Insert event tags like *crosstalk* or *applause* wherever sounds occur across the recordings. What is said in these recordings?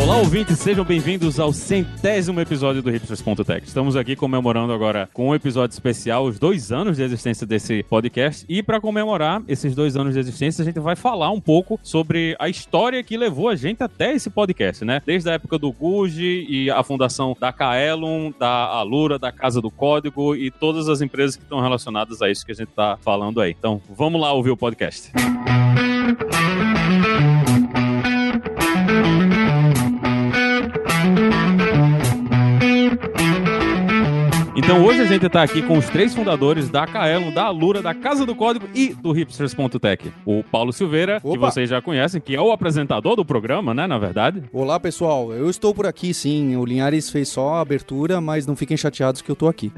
Olá, ouvintes, sejam bem-vindos ao centésimo episódio do Hipsters.tech. Estamos aqui comemorando agora com um episódio especial os dois anos de existência desse podcast. E para comemorar esses dois anos de existência, a gente vai falar um pouco sobre a história que levou a gente até esse podcast, né? Desde a época do Guji e a fundação da Kaelon, da Alura, da Casa do Código e todas as empresas que estão relacionadas a isso que a gente está falando aí. Então, vamos lá ouvir o podcast. Música *laughs* Então hoje a gente está aqui com os três fundadores da Kaelon, da Alura, da Casa do Código e do Hipsters.tech. O Paulo Silveira, Opa. que vocês já conhecem, que é o apresentador do programa, né, na verdade. Olá, pessoal. Eu estou por aqui, sim. O Linhares fez só a abertura, mas não fiquem chateados que eu estou aqui.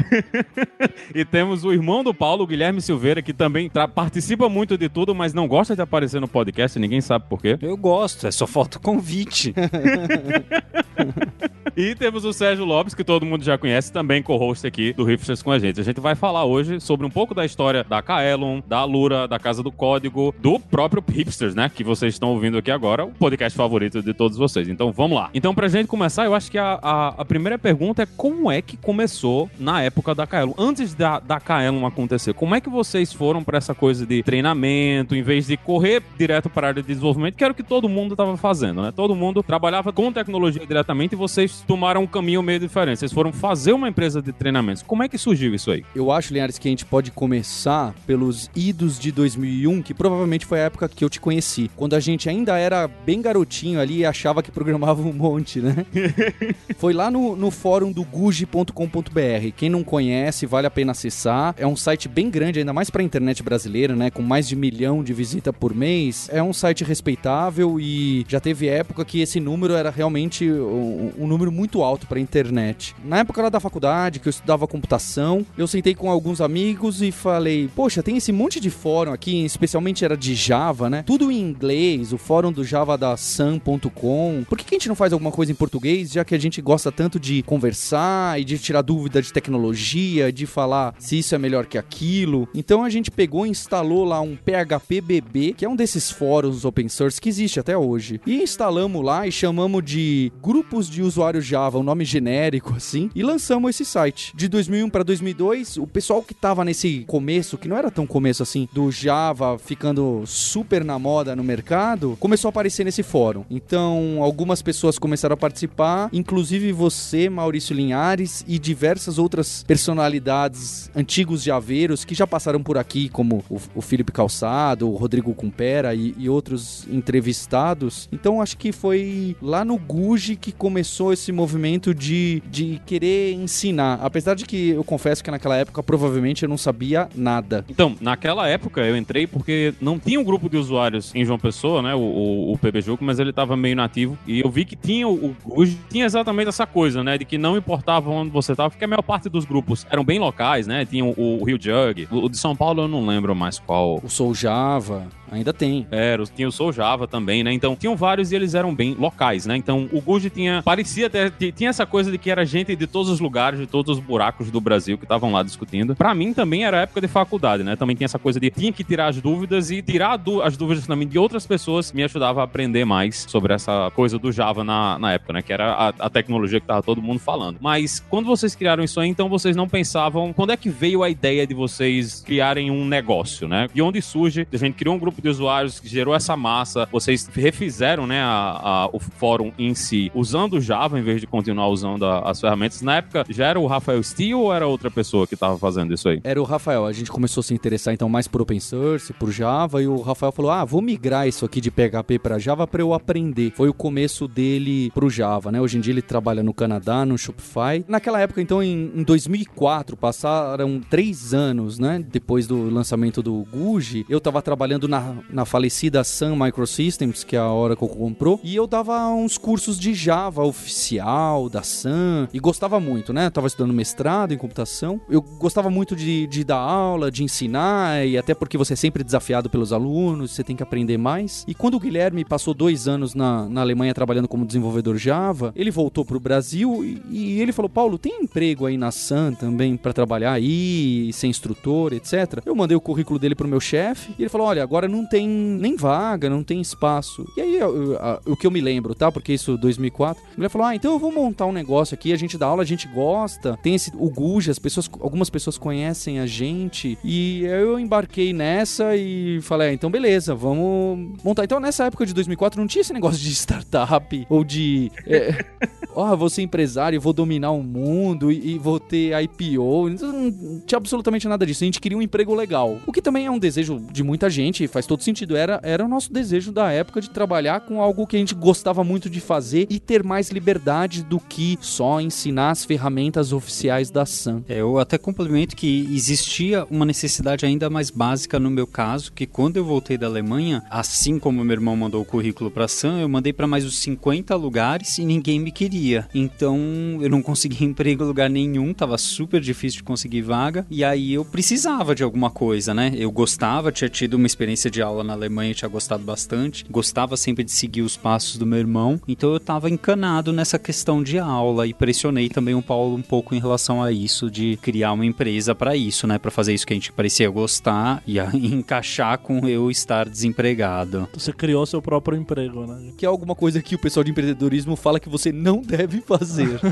*laughs* e temos o irmão do Paulo, Guilherme Silveira, que também participa muito de tudo, mas não gosta de aparecer no podcast, ninguém sabe por quê. Eu gosto, é só falta o convite. *laughs* e temos o Sérgio Lopes, que todo mundo já conhece, também co-host aqui aqui do Hipsters com a gente. A gente vai falar hoje sobre um pouco da história da Kaelon, da Alura, da Casa do Código, do próprio Hipsters, né? Que vocês estão ouvindo aqui agora, o podcast favorito de todos vocês. Então vamos lá. Então, pra gente começar, eu acho que a, a, a primeira pergunta é como é que começou na época da Kaelon? Antes da, da Kaelon acontecer, como é que vocês foram para essa coisa de treinamento, em vez de correr direto para área de desenvolvimento, que era o que todo mundo estava fazendo, né? Todo mundo trabalhava com tecnologia diretamente e vocês tomaram um caminho meio diferente. Vocês foram fazer uma empresa de treinamento como é que surgiu isso aí? Eu acho, Linhares, que a gente pode começar pelos idos de 2001, que provavelmente foi a época que eu te conheci. Quando a gente ainda era bem garotinho ali e achava que programava um monte, né? *laughs* foi lá no, no fórum do guji.com.br. Quem não conhece, vale a pena acessar. É um site bem grande, ainda mais para a internet brasileira, né? Com mais de milhão de visita por mês. É um site respeitável e já teve época que esse número era realmente um, um número muito alto para internet. Na época lá da faculdade, que eu estudava estudava computação. Eu sentei com alguns amigos e falei: Poxa, tem esse monte de fórum aqui, especialmente era de Java, né? Tudo em inglês, o fórum do Java da Sun.com. Por que, que a gente não faz alguma coisa em português, já que a gente gosta tanto de conversar e de tirar dúvida de tecnologia, de falar se isso é melhor que aquilo? Então a gente pegou e instalou lá um PHPBB, que é um desses fóruns open source que existe até hoje. E instalamos lá e chamamos de grupos de usuários Java, um nome genérico assim, e lançamos esse site. De 2001 para 2002, o pessoal que tava nesse começo, que não era tão começo assim, do Java ficando super na moda no mercado, começou a aparecer nesse fórum. Então, algumas pessoas começaram a participar, inclusive você, Maurício Linhares, e diversas outras personalidades antigos javeiros que já passaram por aqui, como o, o Felipe Calçado, o Rodrigo Cumpera e, e outros entrevistados. Então, acho que foi lá no Guji que começou esse movimento de, de querer ensinar. Apesar de verdade que eu confesso que naquela época provavelmente eu não sabia nada. Então, naquela época eu entrei porque não tinha um grupo de usuários em João Pessoa, né? O, o, o PB Jogo, mas ele estava meio nativo. E eu vi que tinha o, o tinha exatamente essa coisa, né? De que não importava onde você estava, porque a maior parte dos grupos eram bem locais, né? Tinha o, o Rio Jug. O, o de São Paulo eu não lembro mais qual. O Soul Java. Ainda tem. Era, tinha o Soul Java também, né? Então, tinham vários e eles eram bem locais, né? Então, o Guji tinha, parecia até, tinha essa coisa de que era gente de todos os lugares, de todos os buracos do Brasil que estavam lá discutindo. Para mim também era época de faculdade, né? Também tinha essa coisa de tinha que tirar as dúvidas e tirar as dúvidas também de outras pessoas me ajudava a aprender mais sobre essa coisa do Java na, na época, né? Que era a, a tecnologia que tava todo mundo falando. Mas quando vocês criaram isso aí, então vocês não pensavam quando é que veio a ideia de vocês criarem um negócio, né? De onde surge? A gente criou um grupo de usuários que gerou essa massa. Vocês refizeram, né, a, a, o fórum em si usando o Java em vez de continuar usando as ferramentas. Na época já era o Rafael Steele ou era outra pessoa que estava fazendo isso aí? Era o Rafael. A gente começou a se interessar então mais por open source, por Java, e o Rafael falou: "Ah, vou migrar isso aqui de PHP para Java para eu aprender". Foi o começo dele pro Java, né? Hoje em dia ele trabalha no Canadá, no Shopify. Naquela época, então, em, em 2004, passaram três anos, né? Depois do lançamento do Guji, eu estava trabalhando na, na falecida Sun Microsystems, que é a Oracle comprou, e eu dava uns cursos de Java industrial da Sun e gostava muito, né? tava estudando mestrado em computação. Eu gostava muito de, de dar aula, de ensinar e até porque você é sempre desafiado pelos alunos, você tem que aprender mais. E quando o Guilherme passou dois anos na, na Alemanha trabalhando como desenvolvedor Java, ele voltou pro Brasil e, e ele falou: Paulo, tem emprego aí na Sun também para trabalhar aí, ser instrutor, etc. Eu mandei o currículo dele pro meu chefe e ele falou: Olha, agora não tem nem vaga, não tem espaço. E aí, eu, eu, o que eu me lembro, tá? Porque isso 2004. Ele falou: Ah, então eu vou montar um negócio aqui, a gente dá aula, a gente gosta. Tem esse o Guja, as pessoas, algumas pessoas conhecem a gente. E eu embarquei nessa e falei: ah, então beleza, vamos montar. Então nessa época de 2004 não tinha esse negócio de startup ou de. É, *laughs* ó, oh, vou ser empresário, vou dominar o mundo e, e vou ter IPO. Então, não tinha absolutamente nada disso. A gente queria um emprego legal. O que também é um desejo de muita gente, faz todo sentido. Era, era o nosso desejo da época de trabalhar com algo que a gente gostava muito de fazer e ter mais liberdade do que só ensinar as ferramentas oficiais da SAM. É, eu até complemento que existia uma necessidade ainda mais básica no meu caso, que quando eu voltei da Alemanha, assim como meu irmão mandou o currículo para a SAM, eu mandei para mais uns 50 lugares e ninguém me queria. Então eu não consegui *laughs* emprego em lugar nenhum, tava super difícil de conseguir vaga, e aí eu precisava de alguma coisa, né? Eu gostava, tinha tido uma experiência de aula na Alemanha, tinha gostado bastante, gostava sempre de seguir os passos do meu irmão, então eu tava encanado nessa questão de aula e pressionei também o Paulo um pouco em relação a isso, de criar uma empresa para isso, né? Para fazer isso que a gente parecia gostar e *laughs* encaixar com eu estar desempregado. Você criou seu próprio emprego, né? Que é alguma coisa que o pessoal de empreendedorismo fala que você não deve fazer. *laughs*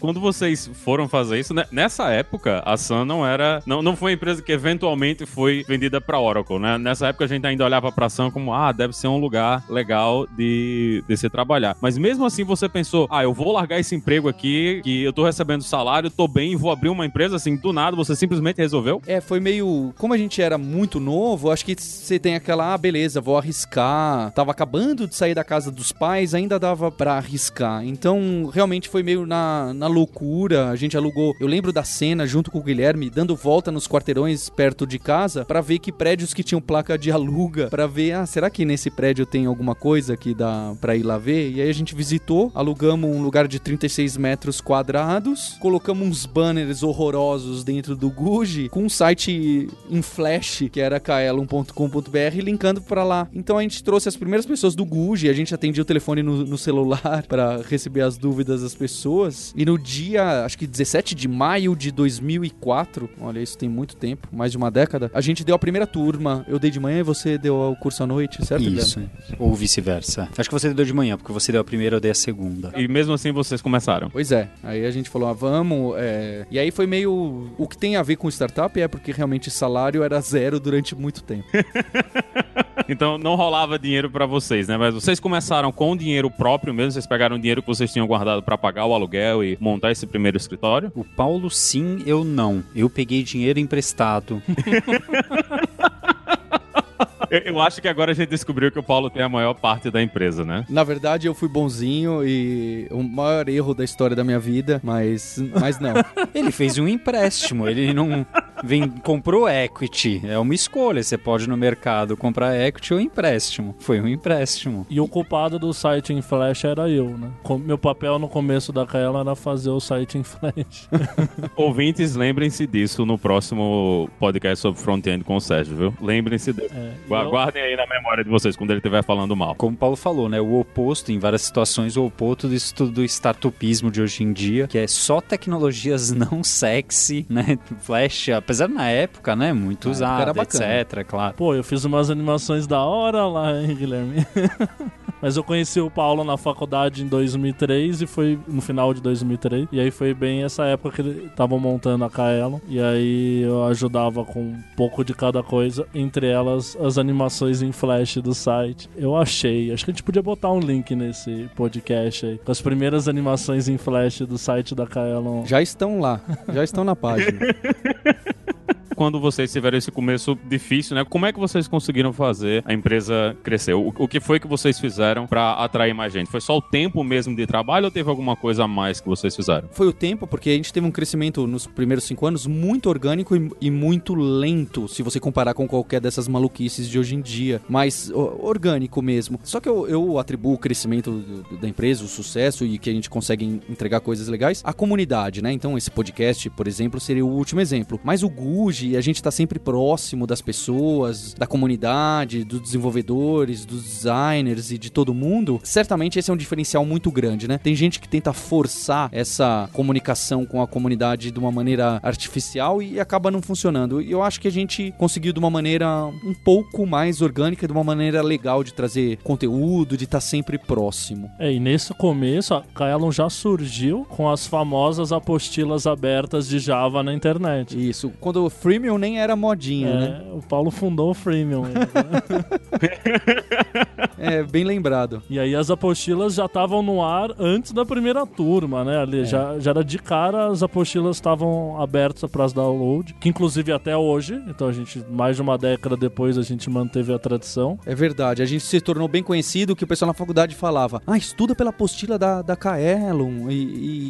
Quando vocês foram fazer isso, né? nessa época, a Sun não era. Não, não foi uma empresa que eventualmente foi vendida para Oracle, né? Nessa época a gente ainda olhava pra Sun como, ah, deve ser um lugar legal de, de se trabalhar. Mas mesmo assim você pensou, ah, eu vou largar esse emprego aqui, que eu tô recebendo salário, tô bem, vou abrir uma empresa, assim, do nada, você simplesmente resolveu? É, foi meio. Como a gente era muito novo, acho que você tem aquela, ah, beleza, vou arriscar. Tava acabando de sair da casa dos pais, ainda dava para arriscar. Então, realmente foi meio na, na loucura. A gente alugou. Eu lembro da cena junto com o Guilherme, dando volta nos quarteirões perto de casa para ver que prédios que tinham placa de aluga, para ver, ah, será que nesse prédio tem alguma coisa que dá para ir lá ver? E aí a gente visitou, alugamos um lugar de 36 metros quadrados, colocamos uns banners horrorosos dentro do Guji com um site em flash que era kaelon.com.br linkando para lá. Então a gente trouxe as primeiras pessoas do Guji, a gente atendia o telefone no, no celular *laughs* para receber as dúvidas das pessoas. E no dia, acho que 17 de maio de 2004, olha, isso tem muito tempo, mais de uma década, a gente deu a primeira turma. Eu dei de manhã e você deu o curso à noite, certo? Isso, Guilherme? ou vice-versa. Acho que você deu de manhã, porque você deu a primeira, eu dei a segunda. E mesmo assim vocês começaram? Pois é. Aí a gente falou, ah, vamos. É... E aí foi meio. O que tem a ver com startup é porque realmente salário era zero durante muito tempo. *laughs* então não rolava dinheiro para vocês, né? Mas vocês começaram com dinheiro próprio mesmo? Vocês pegaram o dinheiro que vocês tinham guardado para pagar o aluguel e montar esse primeiro escritório? O Paulo sim, eu não. Eu peguei dinheiro emprestado. *laughs* Eu acho que agora a gente descobriu que o Paulo tem a maior parte da empresa, né? Na verdade, eu fui bonzinho e o maior erro da história da minha vida, mas, mas não. *laughs* ele fez um empréstimo, ele não vem, comprou equity. É uma escolha. Você pode no mercado comprar equity ou empréstimo. Foi um empréstimo. E o culpado do site em Flash era eu, né? Meu papel no começo da Kaela era fazer o site em Flash. *laughs* Ouvintes, lembrem-se disso no próximo podcast sobre front-end com o Sérgio, viu? Lembrem-se disso. É, Guardem aí na memória de vocês quando ele estiver falando mal. Como o Paulo falou, né? O oposto, em várias situações, o oposto disso tudo do startupismo de hoje em dia, que é só tecnologias *laughs* não sexy, né? Flash, apesar na época, né? Muito usado, etc, claro. Pô, eu fiz umas animações da hora lá, hein, Guilherme? *laughs* Mas eu conheci o Paulo na faculdade em 2003 e foi no final de 2003. E aí foi bem essa época que ele estavam montando a Kaelon. E aí eu ajudava com um pouco de cada coisa, entre elas as animações em flash do site. Eu achei, acho que a gente podia botar um link nesse podcast aí, com as primeiras animações em flash do site da Kaelon. Já estão lá, já estão na página. *laughs* quando vocês tiveram esse começo difícil, né? Como é que vocês conseguiram fazer a empresa crescer? O, o que foi que vocês fizeram para atrair mais gente? Foi só o tempo mesmo de trabalho ou teve alguma coisa a mais que vocês fizeram? Foi o tempo, porque a gente teve um crescimento nos primeiros cinco anos muito orgânico e, e muito lento, se você comparar com qualquer dessas maluquices de hoje em dia. Mas orgânico mesmo. Só que eu, eu atribuo o crescimento da empresa, o sucesso e que a gente consegue en- entregar coisas legais à comunidade, né? Então esse podcast, por exemplo, seria o último exemplo. Mas o Guji, a gente tá sempre próximo das pessoas, da comunidade, dos desenvolvedores, dos designers e de todo mundo. Certamente esse é um diferencial muito grande, né? Tem gente que tenta forçar essa comunicação com a comunidade de uma maneira artificial e acaba não funcionando. E eu acho que a gente conseguiu de uma maneira um pouco mais orgânica, de uma maneira legal de trazer conteúdo, de estar sempre próximo. É, e nesse começo a Kaelon já surgiu com as famosas apostilas abertas de Java na internet. Isso, quando o freemium nem era modinha, né? É, o Paulo fundou o Freemium. *laughs* É, bem lembrado. e aí as apostilas já estavam no ar antes da primeira turma, né? Ali já, já era de cara, as apostilas estavam abertas para as download, que inclusive até hoje, então a gente, mais de uma década depois, a gente manteve a tradição. É verdade, a gente se tornou bem conhecido que o pessoal na faculdade falava: Ah, estuda pela apostila da, da Kaelon. E,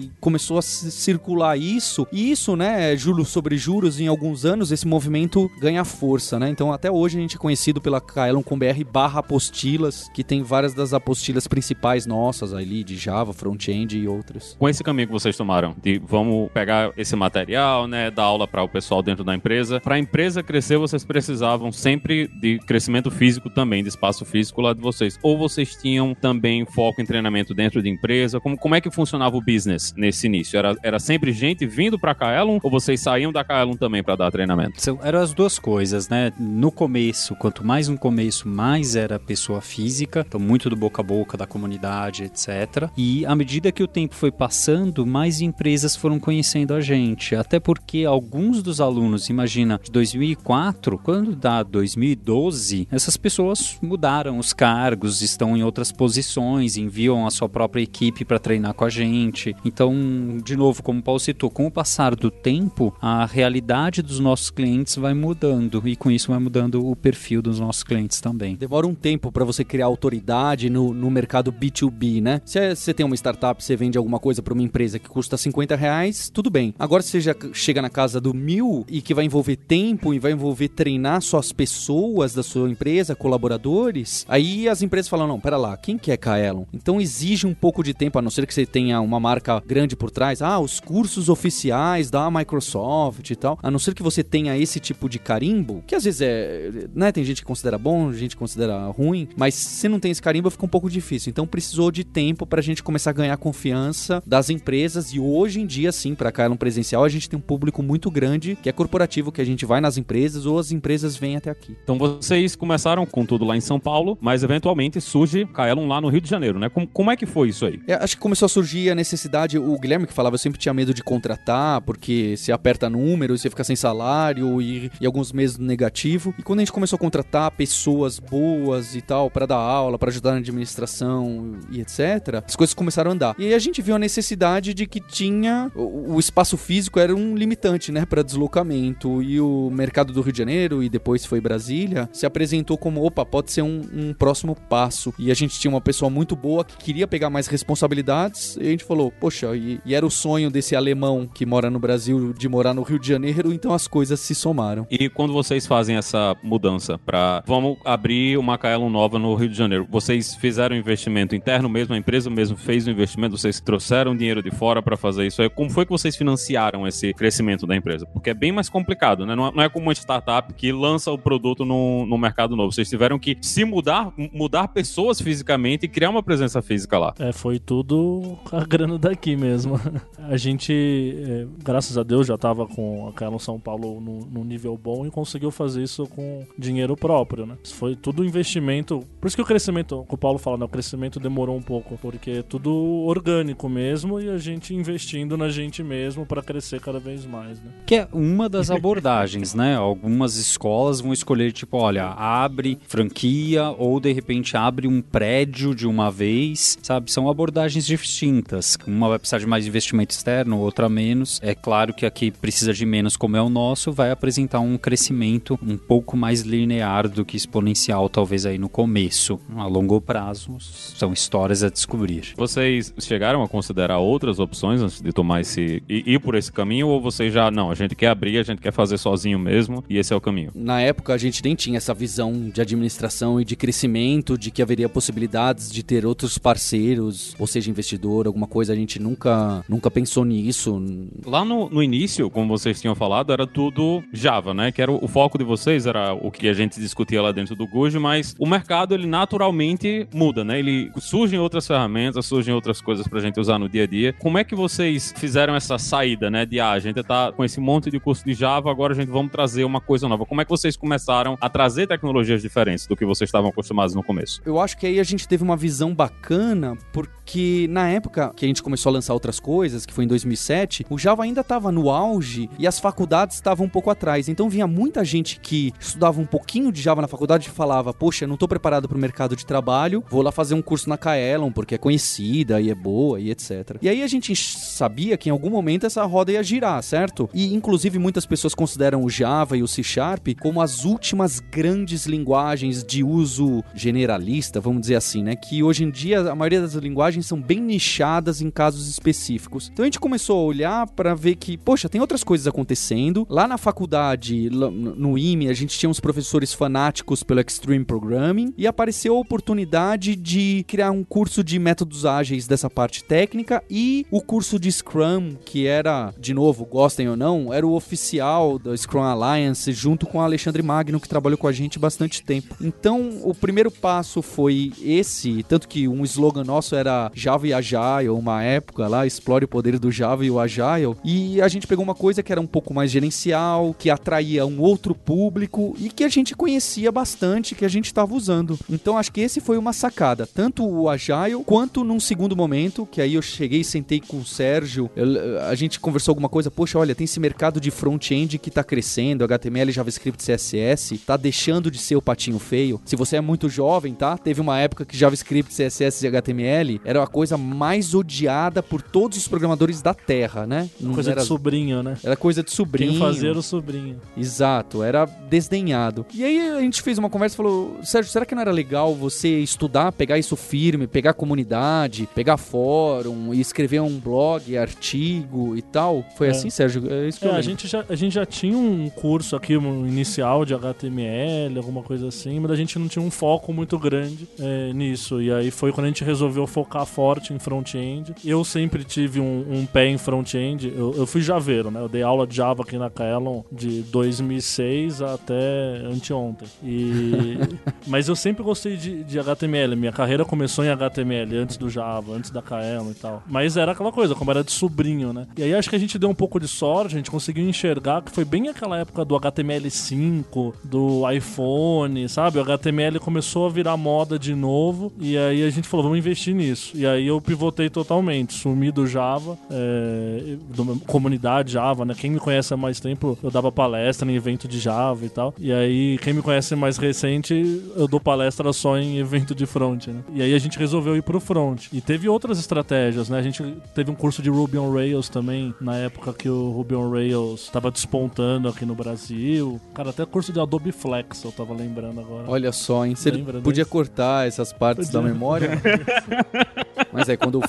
e começou a ci- circular isso. E isso, né, juros sobre juros, em alguns anos, esse movimento ganha força, né? Então até hoje a gente é conhecido pela Kaelon com BR barra apostilas, que tem várias das apostilas principais nossas ali, de Java, front-end e outras. Com esse caminho que vocês tomaram, de vamos pegar esse material, né, dar aula para o pessoal dentro da empresa. Para a empresa crescer, vocês precisavam sempre de crescimento físico também, de espaço físico lá de vocês. Ou vocês tinham também foco em treinamento dentro de empresa? Como, como é que funcionava o business nesse início? Era, era sempre gente vindo para a Kaelon ou vocês saíam da Kaelon também para dar treinamento? São, eram as duas coisas, né? No começo, quanto mais no começo, mais era pessoa física, então muito do boca a boca da comunidade, etc. E à medida que o tempo foi passando, mais empresas foram conhecendo a gente. Até porque alguns dos alunos, imagina, de 2004, quando dá 2012, essas pessoas mudaram os cargos, estão em outras posições, enviam a sua própria equipe para treinar com a gente. Então, de novo, como o Paulo citou, com o passar do tempo, a realidade dos nossos clientes vai mudando e com isso vai mudando o perfil dos nossos clientes também. Demora um tempo para você criar autoridade no, no mercado B2B, né? Se é- você tem uma startup, você vende alguma coisa para uma empresa que custa 50 reais, tudo bem. Agora, se você já chega na casa do mil e que vai envolver tempo e vai envolver treinar só as pessoas da sua empresa, colaboradores, aí as empresas falam: não, pera lá, quem que é Kaelon? Então exige um pouco de tempo, a não ser que você tenha uma marca grande por trás. Ah, os cursos oficiais da Microsoft e tal. A não ser que você tenha esse tipo de carimbo, que às vezes é. Né, tem gente que considera bom, gente que considera ruim, mas se não tem esse carimbo fica um pouco difícil. Então precisou de tempo pra gente começar a ganhar confiança das empresas e hoje em dia, sim, pra Kaelon presencial, a gente tem um público muito grande que é corporativo, que a gente vai nas empresas ou as empresas vêm até aqui. Então vocês começaram com tudo lá em São Paulo, mas eventualmente surge Kaelon lá no Rio de Janeiro, né? Como, como é que foi isso aí? É, acho que começou a surgir a necessidade. O Guilherme que falava, eu sempre tinha medo de contratar, porque você aperta números, você fica sem salário e, e alguns meses negativo. E quando a gente começou a contratar pessoas boas e tal, para dar aula, para ajudar na administração e etc., as coisas começaram a andar. E aí a gente viu a necessidade de que tinha. O, o espaço físico era um limitante, né, para deslocamento. E o mercado do Rio de Janeiro, e depois foi Brasília, se apresentou como: opa, pode ser um, um próximo passo. E a gente tinha uma pessoa muito boa que queria pegar mais responsabilidades. E a gente falou: poxa, e, e era o sonho desse alemão que mora no Brasil de morar no Rio de Janeiro, então as coisas se somaram. E quando vocês fazem essa mudança para vamos abrir uma Kaelon nova no Rio de Janeiro, vocês fizeram investimento interno mesmo, a empresa mesmo fez o investimento, vocês trouxeram dinheiro de fora para fazer isso aí. Como foi que vocês financiaram esse crescimento da empresa? Porque é bem mais complicado, né? Não é, não é como uma startup que lança o produto no, no mercado novo. Vocês tiveram que se mudar, mudar pessoas fisicamente e criar uma presença física lá. É, foi tudo a grana daqui mesmo. *laughs* A gente, é, graças a Deus, já tava com a Kaelon São Paulo num, num nível bom e conseguiu fazer isso com dinheiro próprio, né? Isso foi tudo investimento. Por isso que o crescimento, que o Paulo fala, né? O crescimento demorou um pouco, porque é tudo orgânico mesmo e a gente investindo na gente mesmo para crescer cada vez mais, né? Que é uma das abordagens, né? Algumas escolas vão escolher, tipo, olha, abre franquia ou de repente abre um prédio de uma vez, sabe? São abordagens distintas. Uma vai precisar de mais investimento externo, outra menos. É claro que aqui precisa de menos, como é o nosso, vai apresentar um crescimento um pouco mais linear do que exponencial, talvez aí no começo. A longo prazo, são histórias a descobrir. Vocês chegaram a considerar outras opções antes de tomar esse. e ir por esse caminho? Ou vocês já, não, a gente quer abrir, a gente quer fazer sozinho mesmo e esse é o caminho? Na época a gente nem tinha essa visão de administração e de crescimento, de que haveria possibilidades de ter outros parceiros, ou seja, investidor, alguma coisa, a gente nunca, nunca pensou nisso. Lá no, no início, como vocês tinham falado, era tudo Java, né? Que era o, foco de vocês, era o que a gente discutia lá dentro do Guj, mas o mercado, ele naturalmente muda, né? Ele surgem outras ferramentas, surgem outras coisas pra gente usar no dia a dia. Como é que vocês fizeram essa saída, né? De, ah, a gente tá com esse monte de curso de Java, agora a gente vamos trazer uma coisa nova. Como é que vocês começaram a trazer tecnologias diferentes do que vocês estavam acostumados no começo? Eu acho que aí a gente teve uma visão bacana, porque na época que a gente começou a lançar outras coisas, que foi em 2007, o Java ainda estava no auge e as faculdades estavam um pouco atrás. Então vinha muita gente que estudava um pouquinho de Java na faculdade e falava: Poxa, não tô preparado para o mercado de trabalho, vou lá fazer um curso na Kaelon, porque é conhecida e é boa e etc. E aí a gente sabia que em algum momento essa roda ia girar, certo? E inclusive muitas pessoas consideram o Java e o C Sharp como as últimas grandes linguagens de uso generalista, vamos dizer assim, né? Que hoje em dia a maioria das linguagens são bem nichadas em casos específicos. Então a gente começou a olhar para ver que, poxa, tem outras coisas acontecendo. Lá na faculdade, no IME, a gente tinha uns professores fanáticos pelo Extreme Programming e apareceu a oportunidade de criar um curso de métodos ágeis dessa parte técnica e o curso de Scrum, que era, de novo, gostem ou não, era o oficial da Scrum Alliance junto com o Alexandre Magno, que trabalhou com a gente bastante tempo. Então, o primeiro passo foi esse, tanto que um slogan nosso era Java e Agile, uma época lá, explore o poder do Java e o Agile, e a gente pegou uma coisa que era um pouco mais gerencial, que atraía um outro público e que a gente conhecia bastante, que a gente estava usando. Então, acho que esse foi uma sacada, tanto o Agile quanto num segundo momento, que aí eu cheguei e sentei com o Sérgio, eu, a gente conversou alguma coisa, poxa, olha, tem esse mercado de front-end que tá crescendo, HTML, JavaScript, CSS, tá deixando de ser o patinho feio. Se você é muito jovem, tá? Teve uma época que JavaScript, CSS e HTML era a coisa mais odiada por todos os programadores da Terra, né? Não coisa era... de sobrinho, né? Era coisa de sobrinho. Quem fazia o sobrinho. Exato, era desdenhado. E aí a gente fez uma conversa e falou: Sérgio, será que não era legal você estudar, pegar isso firme, pegar comunidade, pegar fórum e escrever um blog, artigo e tal? Foi é. assim, Sérgio? É isso que é, eu a gente, já, a gente já tinha um curso aqui um inicial de HTML, alguma coisa assim, mas a gente não tinha um foco muito grande é, nisso. E aí foi quando a gente resolveu focar forte em front-end. Eu sempre tive um, um pé em front-end. Eu, eu, fui javeiro, né? Eu dei aula de Java aqui na Kaelon de 2006 até anteontem. E... *laughs* mas eu sempre gostei de, de HTML. Minha carreira começou em HTML, antes do Java, antes da Kaelon e tal. Mas era aquela coisa, como era de sobrinho, né? E aí acho que a gente deu um pouco de sorte, a gente conseguiu enxergar que foi bem aquela época do HTML5, do iPhone, sabe? O HTML começou a virar moda de novo e aí a gente falou, vamos investir nisso. E aí eu pivotei totalmente, sumi do Java, é, da comunidade Java, né? Quem me conhece há mais tempo, eu dava palestra em evento de Java e tal. E aí, quem me conhece mais recente, eu dou palestra só em evento de front, né? E aí a gente resolveu ir pro front. E teve outras estratégias, né? A gente teve um curso de Ruby on Rails também, na época que o Ruby on Rails estava despontando aqui no Brasil. Cara, até curso de Adobe Flex, eu tava lembrando agora. Olha só, hein? Você podia cortar essas partes podia. da memória. *laughs* Mas é, quando,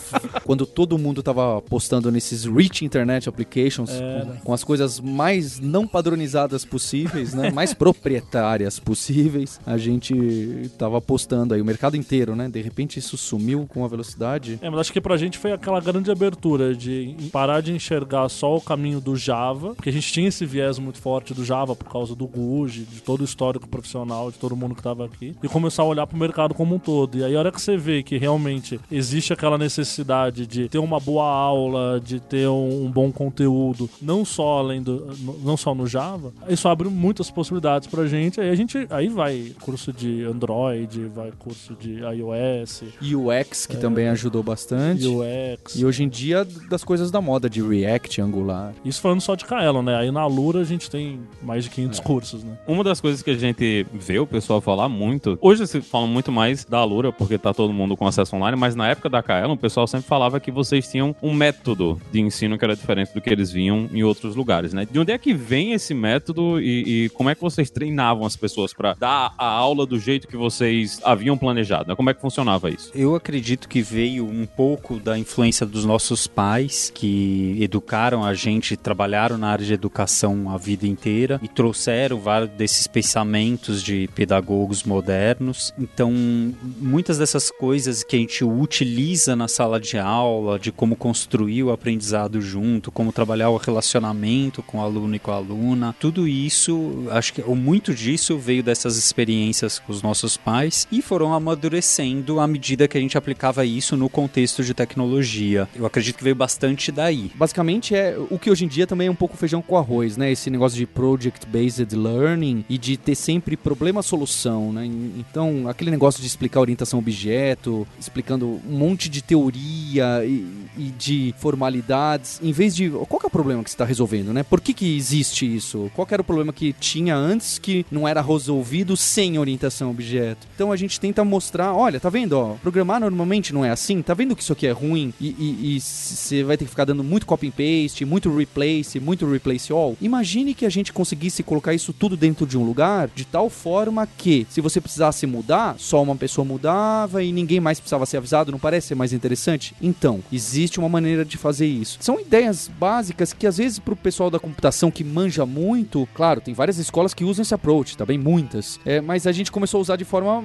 quando todo mundo tava postando nesses Rich Internet Applications, com, com, as coisas mais não padronizadas possíveis, né? Mais proprietárias possíveis, a gente tava postando aí o mercado inteiro, né? De repente isso sumiu com uma velocidade. É, mas acho que pra gente foi aquela grande abertura de parar de enxergar só o caminho do Java, porque a gente tinha esse viés muito forte do Java por causa do Guji, de todo o histórico profissional, de todo mundo que tava aqui, e começar a olhar pro mercado como um todo. E aí a hora que você vê que realmente existe aquela necessidade de ter uma boa aula, de ter um, um bom conteúdo, não só além do, não só no Java, isso abre muitas possibilidades pra gente. Aí a gente aí vai curso de Android vai curso de iOS, UX, que também ajudou bastante. UX. E hoje em dia, das coisas da moda, de React, Angular. Isso falando só de Kaelon, né? Aí na Lura a gente tem mais de 500 cursos, né? Uma das coisas que a gente vê o pessoal falar muito, hoje se fala muito mais da Alura, porque tá todo mundo com acesso online, mas na época da Kaelon, o pessoal sempre falava que vocês tinham um método de ensino que era diferente do que eles vinham em outros lugares, né? De onde é que vem esse método e, e como é que vocês treinavam as pessoas para dar a aula do jeito que vocês haviam planejado? Né? Como é que funcionava isso? Eu acredito que veio um pouco da influência dos nossos pais, que educaram a gente, trabalharam na área de educação a vida inteira e trouxeram vários desses pensamentos de pedagogos modernos. Então, muitas dessas coisas que a gente utiliza na sala de aula, de como construir o aprendizado junto, como trabalhar o relacionamento com o aluno e com a aluna, tudo isso, acho que ou muito disso veio dessas experiências com os nossos pais e foram amadurecendo à medida que a gente aplicava isso no contexto de tecnologia. Eu acredito que veio bastante daí. Basicamente é o que hoje em dia também é um pouco feijão com arroz, né? Esse negócio de project-based learning e de ter sempre problema-solução, né? Então, aquele negócio de explicar orientação objeto, explicando um monte de teoria e, e de formalidades, em vez de qual é o problema que você está resolvendo, né? Por que que existe isso? Qual era o problema que tinha antes que não era resolvido sem orientação objeto? Então a gente tenta mostrar, olha, tá vendo, ó, programar normalmente não é assim, tá vendo que isso aqui é ruim e você vai ter que ficar dando muito copy and paste, muito replace, muito replace all. Imagine que a gente conseguisse colocar isso tudo dentro de um lugar de tal forma que, se você precisasse mudar, só uma pessoa mudava e ninguém mais precisava ser avisado, não parece ser mais interessante? Então, existe uma maneira de fazer isso. São ideias básicas que às vezes pro pessoal da computação que manja muito, claro, tem várias escolas que usam esse approach, tá bem muitas. É, mas a gente começou a usar de forma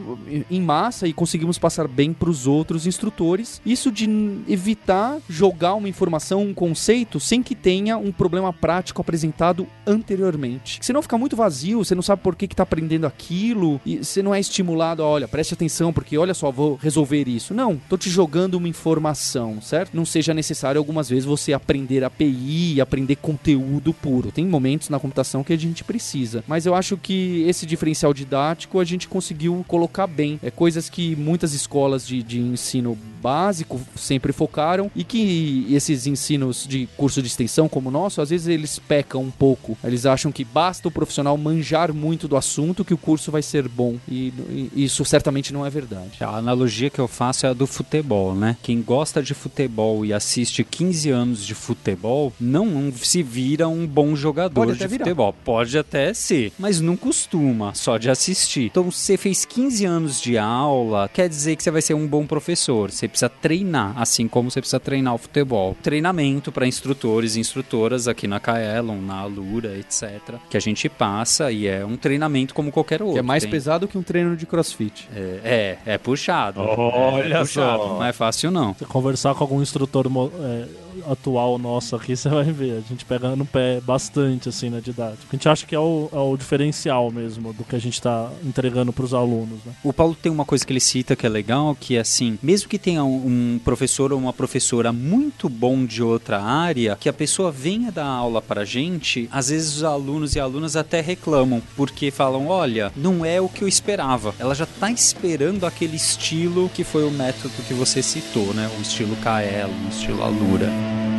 em massa e conseguimos passar bem pros outros instrutores. Isso de evitar jogar uma informação, um conceito, sem que tenha um problema prático apresentado anteriormente. Senão fica muito vazio, você não sabe por que, que tá aprendendo aquilo, e você não é estimulado a, olha, preste atenção, porque olha só, vou resolver isso. Não, tô te jogando uma informação, certo? Não seja necessário algumas vezes você aprender API, aprender conteúdo puro. Tem momentos na computação que a gente precisa. Mas eu acho que esse diferencial didático a gente conseguiu colocar bem. É coisas que muitas escolas de, de ensino básico sempre focaram e que esses ensinos de curso de extensão como o nosso, às vezes eles pecam um pouco. Eles acham que basta o profissional manjar muito do assunto que o curso vai ser bom. E, e isso certamente não é verdade. A analogia que eu faço é a do futebol, né? Quem gosta de futebol e assiste 15 anos de futebol não se vira um bom jogador Pode de virar. futebol. Pode até ser, mas não costuma, só de assistir. Então, você fez 15 anos de aula, quer dizer que você vai ser um bom professor. Você precisa treinar, assim como você precisa treinar o futebol. Treinamento para instrutores e instrutoras aqui na Kaelon, na Alura, etc. Que a gente passa e é um treinamento como qualquer outro. Que é mais Tem- pesado que um treino de crossfit. é, é, é puxado. Olha é, é puxado. só. Não é fácil, não. Você conversar com algum instrutor é, atual nosso aqui, *laughs* você vai ver. A gente pega no pé bastante, assim, na didática. A gente acha que é o, é o diferencial mesmo do que a gente tá entregando pros alunos, né? O Paulo tem uma coisa que ele cita que é legal, que é assim, mesmo que tenha um, professor ou uma professora muito bom de outra área, que a pessoa venha dar aula pra gente, às vezes os alunos e alunas até reclamam, porque falam, olha, não é o que eu esperava. Ela já tá esperando aquele estilo que foi o método que você citou, né? O estilo Kaelo, o estilo Alura. Então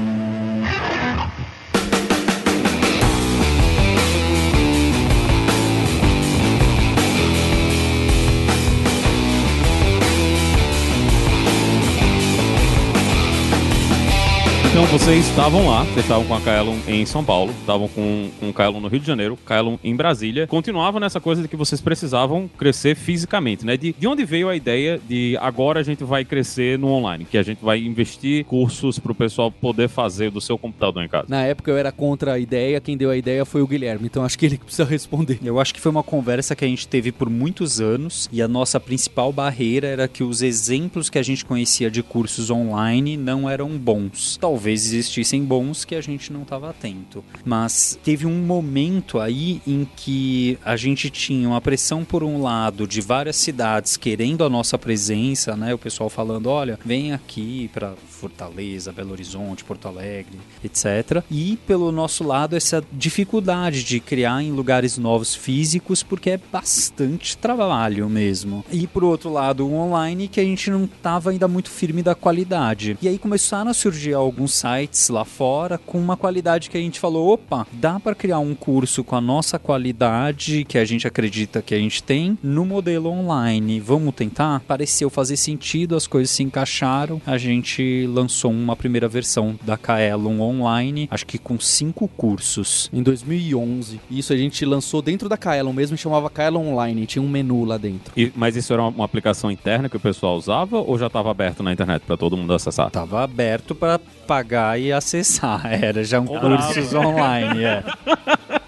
vocês estavam lá, vocês estavam com a Kaelon em São Paulo, estavam com, com o Kaelon no Rio de Janeiro, Kaelon em Brasília. Continuavam nessa coisa de que vocês precisavam crescer fisicamente, né? De, de onde veio a ideia de agora a gente vai crescer no online, que a gente vai investir cursos pro pessoal poder fazer do seu computador em casa? Na época eu era contra a ideia, quem deu a ideia foi o Guilherme, então acho que ele precisa responder. Eu acho que foi uma conversa que a gente teve por muitos anos e a nossa principal barreira era que os exemplos que a gente conhecia de cursos online não eram bons. Talvez Talvez existissem bons que a gente não estava atento. Mas teve um momento aí em que a gente tinha uma pressão por um lado de várias cidades querendo a nossa presença, né? O pessoal falando, olha, vem aqui para Fortaleza, Belo Horizonte, Porto Alegre, etc. E pelo nosso lado essa dificuldade de criar em lugares novos físicos porque é bastante trabalho mesmo. E por outro lado, o online que a gente não estava ainda muito firme da qualidade. E aí começaram a surgir alguns sites lá fora com uma qualidade que a gente falou, opa, dá para criar um curso com a nossa qualidade que a gente acredita que a gente tem no modelo online. Vamos tentar? Pareceu fazer sentido, as coisas se encaixaram. A gente lançou uma primeira versão da Kaelon online, acho que com cinco cursos. Em 2011. Isso a gente lançou dentro da Kaelon mesmo, chamava Kaelon Online, tinha um menu lá dentro. E- mas isso era uma, uma aplicação interna que o pessoal usava ou já estava aberto na internet para todo mundo acessar? Tava aberto para pagar e acessar. *laughs* Era já um Cobrava. cursos online, é. *laughs*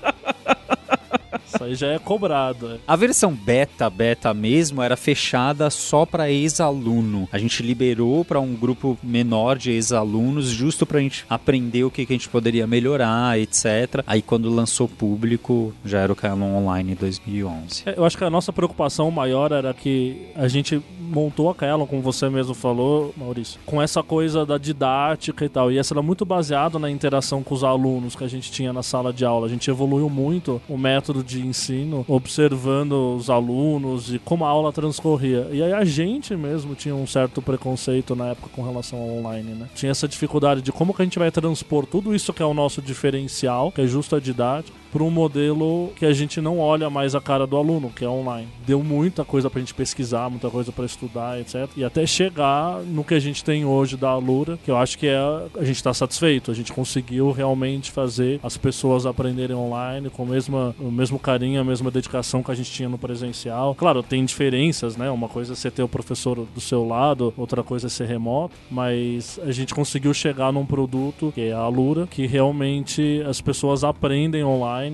Isso aí já é cobrado. é. A versão beta, beta mesmo, era fechada só para ex-aluno. A gente liberou para um grupo menor de ex-alunos, justo para a gente aprender o que, que a gente poderia melhorar, etc. Aí quando lançou público, já era o Canon Online 2011. É, Eu acho que a nossa preocupação maior era que a gente montou a Kaelon, como você mesmo falou, Maurício, com essa coisa da didática e tal. E essa era muito baseado na interação com os alunos que a gente tinha na sala de aula. A gente evoluiu muito o método de ensino, observando os alunos e como a aula transcorria. E aí a gente mesmo tinha um certo preconceito na época com relação ao online, né? Tinha essa dificuldade de como que a gente vai transpor tudo isso que é o nosso diferencial, que é justo a didática, para um modelo que a gente não olha mais a cara do aluno, que é online. Deu muita coisa pra gente pesquisar, muita coisa pra estudar, etc. E até chegar no que a gente tem hoje da Alura, que eu acho que é a gente tá satisfeito. A gente conseguiu realmente fazer as pessoas aprenderem online com a mesma, o mesmo carinho, a mesma dedicação que a gente tinha no presencial. Claro, tem diferenças, né? Uma coisa é você ter o professor do seu lado, outra coisa é ser remoto, mas a gente conseguiu chegar num produto que é a Alura, que realmente as pessoas aprendem online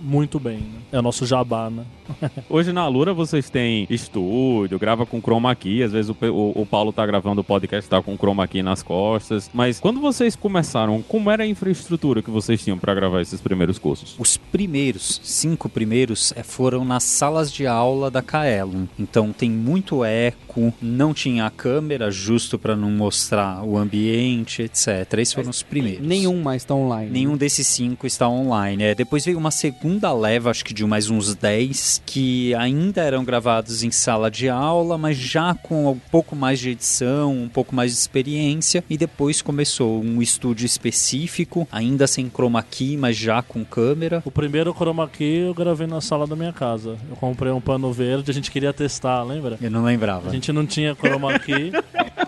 muito bem. Né? É o nosso jabá, né? *laughs* Hoje na Alura vocês têm estúdio, grava com chroma key, às vezes o, o- o Paulo tá gravando o podcast, tá com chroma key nas costas. Mas quando vocês começaram, como era a infraestrutura que vocês tinham para gravar esses primeiros cursos? Os primeiros, cinco primeiros, eh, foram nas salas de aula da Kaelon. Então tem muito eco, não tinha câmera justo para não mostrar o ambiente, etc. Esses foram os primeiros. Nenhum mais tá online. Nenhum desses cinco está online. É, depois veio uma segunda leva, acho que de mais uns 10, que ainda eram gravados em sala de aula, mas já com um pouco mais de edição, um pouco mais de experiência. E depois começou um estúdio específico, ainda sem chroma key, mas já com câmera. O primeiro chroma key eu gravei na sala da minha casa. Eu comprei um pano verde, a gente queria testar, lembra? Eu não lembrava. A gente não tinha chroma key. *laughs*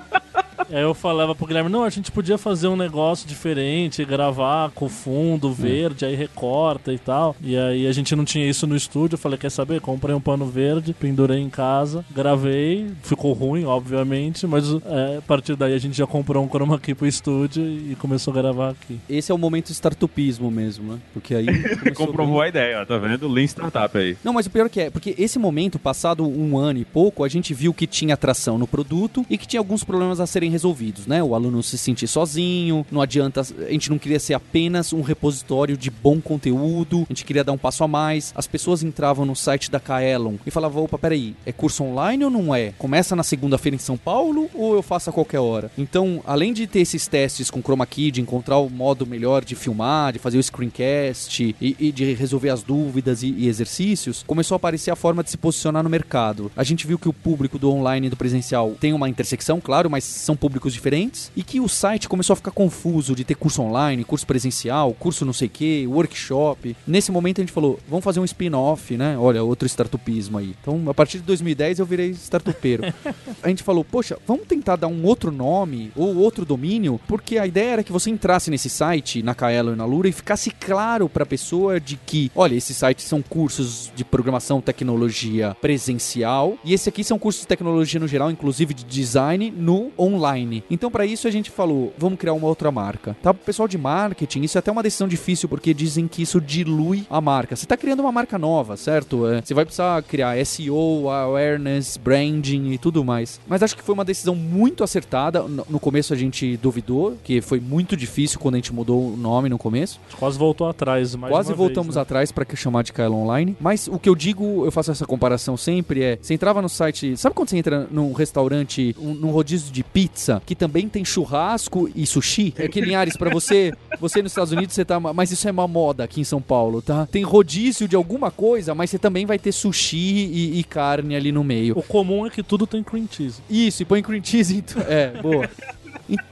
Aí eu falava pro Guilherme, não, a gente podia fazer um negócio diferente, gravar com fundo verde, aí recorta e tal. E aí a gente não tinha isso no estúdio, eu falei, quer saber? Comprei um pano verde, pendurei em casa, gravei, ficou ruim, obviamente, mas é, a partir daí a gente já comprou um chroma key pro estúdio e começou a gravar aqui. Esse é o momento startupismo mesmo, né? Porque aí. *laughs* Comprovou a ideia, ó, tá vendo? Lean Startup aí. Não, mas o pior que é, porque esse momento, passado um ano e pouco, a gente viu que tinha atração no produto e que tinha alguns problemas a serem resolvidos, né? O aluno se sentir sozinho, não adianta, a gente não queria ser apenas um repositório de bom conteúdo, a gente queria dar um passo a mais. As pessoas entravam no site da Kaelon e falavam, opa, peraí, é curso online ou não é? Começa na segunda-feira em São Paulo ou eu faço a qualquer hora? Então, além de ter esses testes com Chroma Key, de encontrar o modo melhor de filmar, de fazer o screencast e, e de resolver as dúvidas e, e exercícios, começou a aparecer a forma de se posicionar no mercado. A gente viu que o público do online e do presencial tem uma intersecção, claro, mas são públicos diferentes, e que o site começou a ficar confuso de ter curso online, curso presencial, curso não sei o que, workshop. Nesse momento a gente falou, vamos fazer um spin-off, né? Olha, outro startupismo aí. Então, a partir de 2010 eu virei startupeiro. *laughs* a gente falou, poxa, vamos tentar dar um outro nome ou outro domínio, porque a ideia era que você entrasse nesse site, na Kaelo e na Lura, e ficasse claro para a pessoa de que, olha, esses sites são cursos de programação, tecnologia presencial, e esse aqui são cursos de tecnologia no geral, inclusive de design, no online. Online. Então, para isso, a gente falou, vamos criar uma outra marca. Tá? O pessoal de marketing, isso é até uma decisão difícil, porque dizem que isso dilui a marca. Você tá criando uma marca nova, certo? É, você vai precisar criar SEO, awareness, branding e tudo mais. Mas acho que foi uma decisão muito acertada. No começo a gente duvidou, que foi muito difícil quando a gente mudou o nome no começo. Quase voltou atrás. Mais Quase voltamos vez, né? atrás pra chamar de Kaelo Online. Mas o que eu digo, eu faço essa comparação sempre, é: você entrava no site. Sabe quando você entra num restaurante, um- num rodízio de pizza, que também tem churrasco e sushi? É que Linhares, pra você, você nos Estados Unidos, você tá. Mas isso é uma moda aqui em São Paulo, tá? Tem rodízio de alguma coisa, mas você também vai ter sushi e, e carne ali no meio. O comum é que tudo tem cream cheese. Isso, e põe cream cheese em É, boa.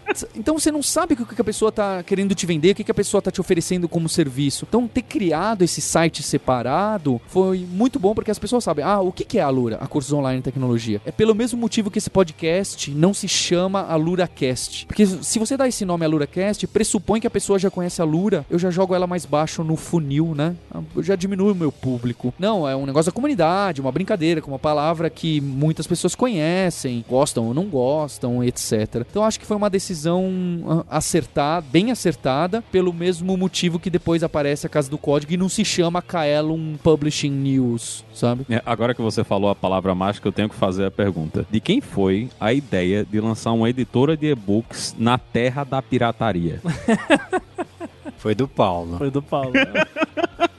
Ent- Então você não sabe o que a pessoa tá querendo te vender, o que a pessoa tá te oferecendo como serviço. Então ter criado esse site separado foi muito bom porque as pessoas sabem, ah, o que é a Alura, a cursos online em tecnologia? É pelo mesmo motivo que esse podcast não se chama AluraCast. Porque se você dá esse nome AluraCast, pressupõe que a pessoa já conhece a Alura, eu já jogo ela mais baixo no funil, né? Eu já diminuo o meu público. Não, é um negócio da comunidade, uma brincadeira, com uma palavra que muitas pessoas conhecem, gostam ou não gostam, etc. Então acho que foi uma decisão ah, acertada, bem acertada, pelo mesmo motivo que depois aparece a Casa do Código e não se chama Kaelon Publishing News, sabe? É, agora que você falou a palavra mágica, eu tenho que fazer a pergunta. De quem foi a ideia de lançar uma editora de e-books na terra da pirataria? *laughs* Foi do Paulo. Foi do Paulo. *laughs*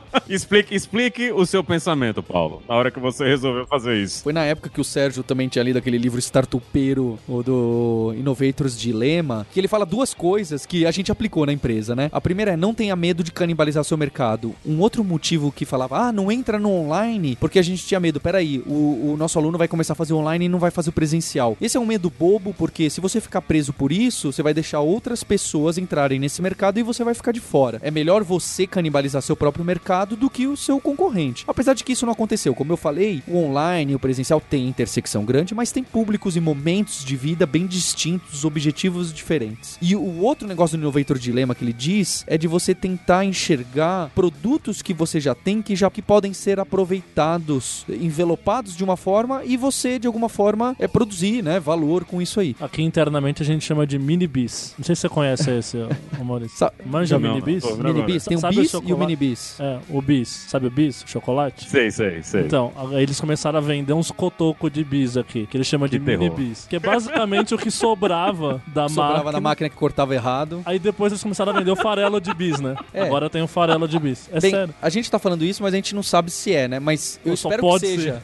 *laughs* explique, explique o seu pensamento, Paulo, na hora que você resolveu fazer isso. Foi na época que o Sérgio também tinha lido aquele livro Startupeiro, o do Innovators Dilema, que ele fala duas coisas que a gente aplicou na empresa, né? A primeira é não tenha medo de canibalizar seu mercado. Um outro motivo que falava, ah, não entra no online, porque a gente tinha medo, peraí, o, o nosso aluno vai começar a fazer online e não vai fazer o presencial. Esse é um medo bobo, porque se você ficar preso por isso, você vai deixar outras pessoas entrarem nesse mercado e você vai ficar de fora. É melhor você canibalizar seu próprio mercado do que o seu concorrente. Apesar de que isso não aconteceu, como eu falei, o online e o presencial tem intersecção grande, mas tem públicos e momentos de vida bem distintos, objetivos diferentes. E o outro negócio do Innovator Dilema que ele diz é de você tentar enxergar produtos que você já tem que já que podem ser aproveitados, envelopados de uma forma e você de alguma forma é produzir, né, valor com isso aí. Aqui internamente a gente chama de mini bis. Não sei se você conhece esse, Maurício. Sa Manja Não, mini bis? mini bis, tem Sabe o bis e o mini bis. É, o bis. Sabe o bis? Chocolate? Sei, sei, sei. Então, aí eles começaram a vender uns cotocos de bis aqui, que eles chamam de Que mini terror. bis. Que é basicamente o que sobrava *laughs* da Sobrava máquina. na máquina que cortava errado. Aí depois eles começaram a vender o farelo de bis, né? *laughs* É. Agora tem o farelo de bis. É Bem, sério. a gente tá falando isso, mas a gente não sabe se é, né? Mas eu só espero pode que seja.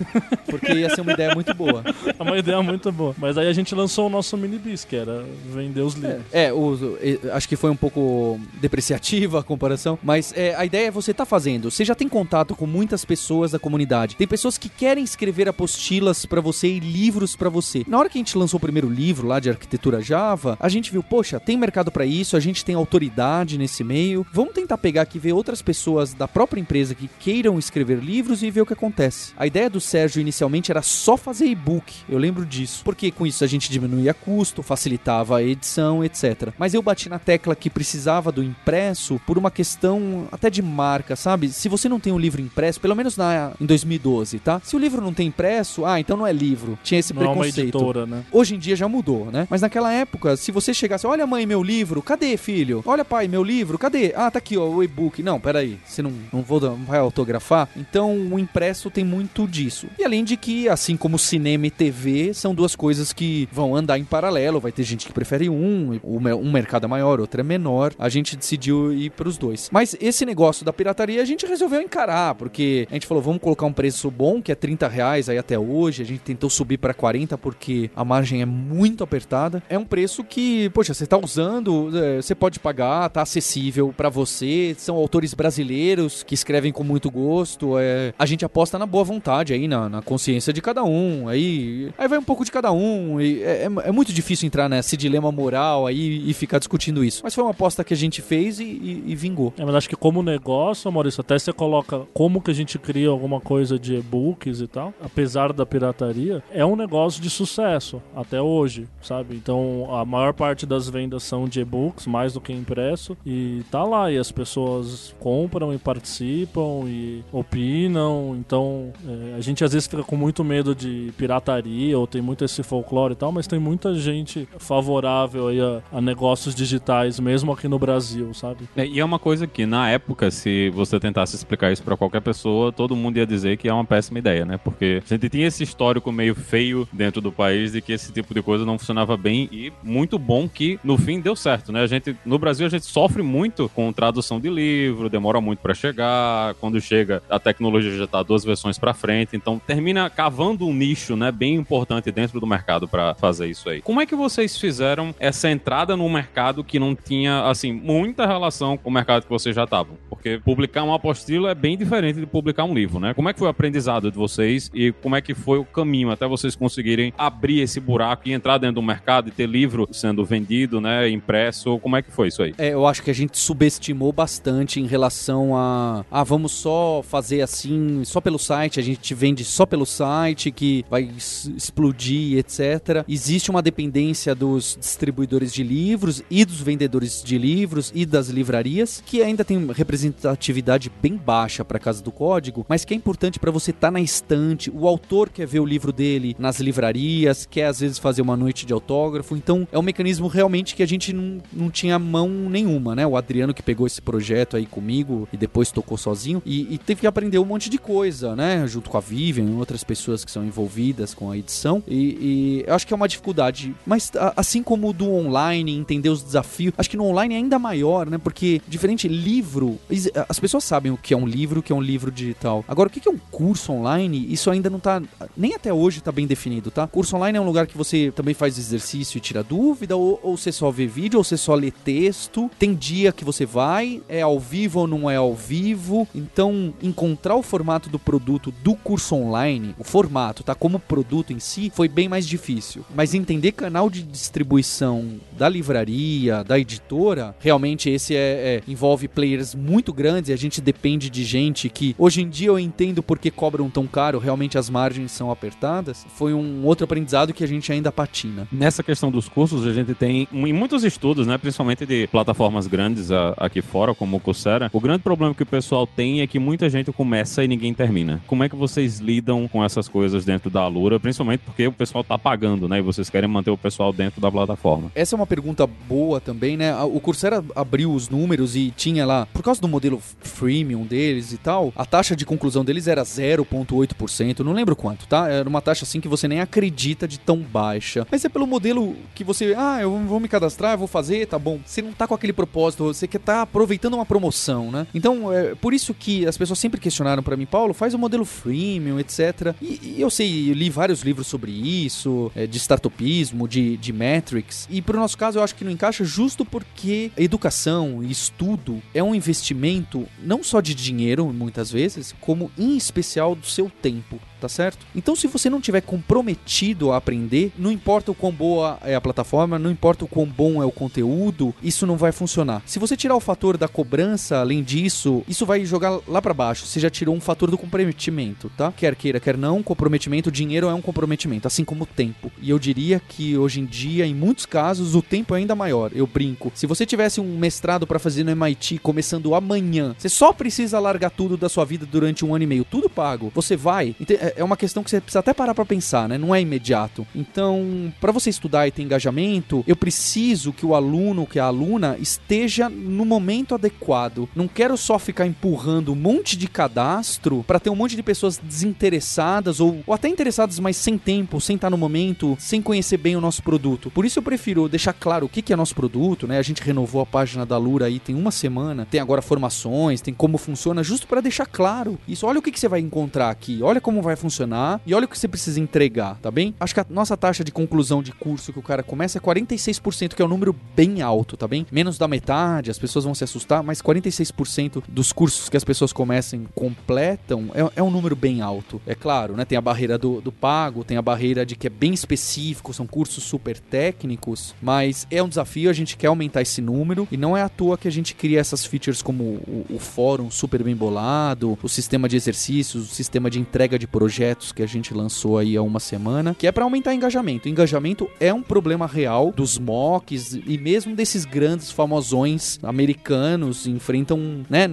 Porque ia ser uma ideia muito boa. *laughs* É uma ideia muito boa. Mas aí a gente lançou o nosso mini bis, que era vender os livros. É, o- e- acho que foi um pouco depreciativa a comparação, mas é, a ideia é você tá fazendo. Você já tem contato com muitas pessoas da comunidade. Tem pessoas que querem escrever apostilas pra você e livros pra você. Na hora que a gente lançou o primeiro livro lá de arquitetura Java, a gente viu, poxa, tem mercado pra isso, a gente tem autoridade nesse meio. Vamos tentar pegar aqui ver outras pessoas da própria empresa que queiram escrever livros e ver o que acontece. A ideia do Sérgio inicialmente era só fazer e-book. Eu lembro disso. Porque com isso a gente diminuía custo, facilitava a edição, etc. Mas eu bati na tecla que precisava do impresso por uma questão até de marca, sabe? Se você não tem um livro impresso, pelo menos na, em 2012, tá? Se o livro não tem impresso, ah, então não é livro. Tinha esse Não é uma preconceito. editora, né? Hoje em dia já mudou, né? Mas naquela época, se você chegasse, olha mãe, meu livro, cadê, filho? Olha pai, meu livro, cadê? Ah, tá aqui, ó, o e-book. Não, peraí, você não, não, vou, não vai autografar? Então o impresso tem muito disso. E além de que, assim como cinema e TV, são duas coisas que vão andar em paralelo. Vai ter gente que prefere um, um mercado é maior, outro é menor. A gente decidiu ir pros dois. Mas esse negócio da pirataria a gente resolveu encarar, porque a gente falou, vamos colocar um preço bom, que é 30 reais aí até hoje. A gente tentou subir para 40 porque a margem é muito apertada. É um preço que, poxa, você tá usando, é, você pode pagar, tá acessível para você. São autores brasileiros que escrevem com muito gosto. É, a gente aposta na boa vontade aí, na, na consciência de cada um. Aí, aí vai um pouco de cada um. e é, é- é muito difícil entrar nesse dilema moral aí e ficar discutindo isso. Mas foi uma aposta que a gente fez e, e- e vingou. É, mas acho que como negócio, Até Até você coloca como que a gente cria alguma coisa de e-books e tal, apesar da pirataria, é um negócio de sucesso até hoje, sabe? Então a maior parte das vendas são de e-books, mais do que impresso, e tá lá, e as pessoas compram e participam e opinam. Então é, a gente às vezes fica com muito medo de pirataria ou tem muito esse folclore e tal, mas tem muita gente favorável aí a, a negócios digitais, mesmo aqui no Brasil, sabe? É, e é uma coisa que, na época, se você tentasse explicar isso para qualquer pessoa, todo mundo ia dizer que é uma péssima ideia, né? Porque a gente tinha esse histórico meio feio dentro do país de que esse tipo de coisa não funcionava bem e muito bom que, no fim, deu certo, né? A gente, no Brasil, a gente sofre muito com tradução de livro, demora muito para chegar, quando chega, a tecnologia já tá duas versões para frente, então termina cavando um nicho, né, bem importante dentro do mercado para fazer isso aí. Como é que vocês fizeram essa entrada no mercado que não tinha, assim, muita relação com o mercado que vocês já estavam? Porque publicar uma apostila é bem diferente de publicar um livro, né? Como é que foi o aprendizado de vocês e como é que foi o caminho até vocês conseguirem abrir esse buraco e entrar dentro do mercado e ter livro sendo vendido, né, impresso? Como é que foi isso aí? É, eu acho que a gente subestimou bastante em relação a, ah, vamos só fazer assim, só pelo site, a gente vende só pelo site que vai explodir, etc. Existe uma dependência dos distribuidores de livros e dos vendedores de livros e das livrarias que ainda tem representatividade bem baixa para casa do código, mas que é importante para você estar tá na estante. O autor quer ver o livro dele nas livrarias, quer às vezes fazer uma noite de autógrafo. Então é um mecanismo realmente que a gente não, não tinha mão nenhuma, né? O Adriano que pegou esse projeto aí comigo e depois tocou sozinho e, e teve que aprender um monte de coisa, né? Junto com a Vivian e outras pessoas que são envolvidas com a edição. E, e eu acho que é uma dificuldade. Mas assim como do online, entender os desafios, acho que no online é ainda maior, né? Porque diferente livro, as pessoas sabem o que é um livro, o que é um livro digital. Agora, o que é um curso online? Isso ainda não tá. Nem até hoje tá bem definido, tá? Curso online é um lugar que você também faz exercício e tira dúvida, ou, ou você só vê vídeo, ou você só lê texto. Tem dia que você vai, é ao vivo ou não é ao vivo. Então, encontrar o formato do produto do curso online, o formato, tá? Como produto em si, foi bem mais difícil. Mas entender canal de distribuição da livraria, da editora, realmente esse é, é envolve players muito grandes e a gente depende de gente que hoje em dia eu entendo porque cobram tão caro, realmente as margens são apertadas. Foi um outro aprendizado que a gente ainda patina. Nessa questão dos cursos, a gente tem em muitos estudos, né, principalmente de plataformas grandes a, aqui fora, como o Coursera, o grande problema que o pessoal tem é que muita gente começa e ninguém termina. Como é que vocês lidam com essas coisas dentro da Alura, principalmente porque o pessoal tá pagando, né, e vocês querem manter o pessoal dentro da plataforma? Essa é uma pergunta boa também, né? O Coursera abriu os números e tinha lá, por causa do modelo freemium deles e tal, a taxa de conclusão deles era 0,8%, não lembro quanto, tá? Era uma taxa assim que você nem acredita de tão baixa. Mas é pelo modelo que você, ah, eu vou me cadastrar, eu vou fazer, tá bom. Você não tá com aquele propósito, você quer tá aproveitando uma promoção, né? Então, é por isso que as pessoas sempre questionaram para mim, Paulo, faz o modelo freemium, etc. E, e, eu sei, eu li vários livros sobre isso, é, de startupismo, de, de metrics. E pro nosso caso, eu acho que não encaixa justo porque educação e estudo é um investimento não só de dinheiro, muitas vezes, como em especial do seu tempo tá certo? Então, se você não tiver comprometido a aprender, não importa o quão boa é a plataforma, não importa o quão bom é o conteúdo, isso não vai funcionar. Se você tirar o fator da cobrança, além disso, isso vai jogar lá para baixo. Você já tirou um fator do comprometimento, tá? Quer queira, quer não, comprometimento, dinheiro é um comprometimento, assim como o tempo. E eu diria que hoje em dia, em muitos casos, o tempo é ainda maior. Eu brinco. Se você tivesse um mestrado para fazer no MIT começando amanhã, você só precisa largar tudo da sua vida durante um ano e meio, tudo pago. Você vai. É, é uma questão que você precisa até parar para pensar, né? Não é imediato. Então, para você estudar e ter engajamento, eu preciso que o aluno, que a aluna esteja no momento adequado. Não quero só ficar empurrando um monte de cadastro para ter um monte de pessoas desinteressadas ou, ou até interessadas, mas sem tempo, sem estar no momento, sem conhecer bem o nosso produto. Por isso eu prefiro deixar claro o que, que é nosso produto, né? A gente renovou a página da Lura aí tem uma semana, tem agora formações, tem como funciona, justo para deixar claro isso. Olha o que, que você vai encontrar aqui, olha como vai funcionar e olha o que você precisa entregar, tá bem? Acho que a nossa taxa de conclusão de curso que o cara começa é 46%, que é um número bem alto, tá bem? Menos da metade, as pessoas vão se assustar, mas 46% dos cursos que as pessoas começam completam é, é um número bem alto. É claro, né? Tem a barreira do, do pago, tem a barreira de que é bem específico, são cursos super técnicos, mas é um desafio, a gente quer aumentar esse número e não é à toa que a gente cria essas features como o, o fórum super bem bolado, o sistema de exercícios, o sistema de entrega de projetos que a gente lançou aí há uma semana, que é para aumentar engajamento. Engajamento é um problema real dos mocks e mesmo desses grandes famosões americanos enfrentam, né,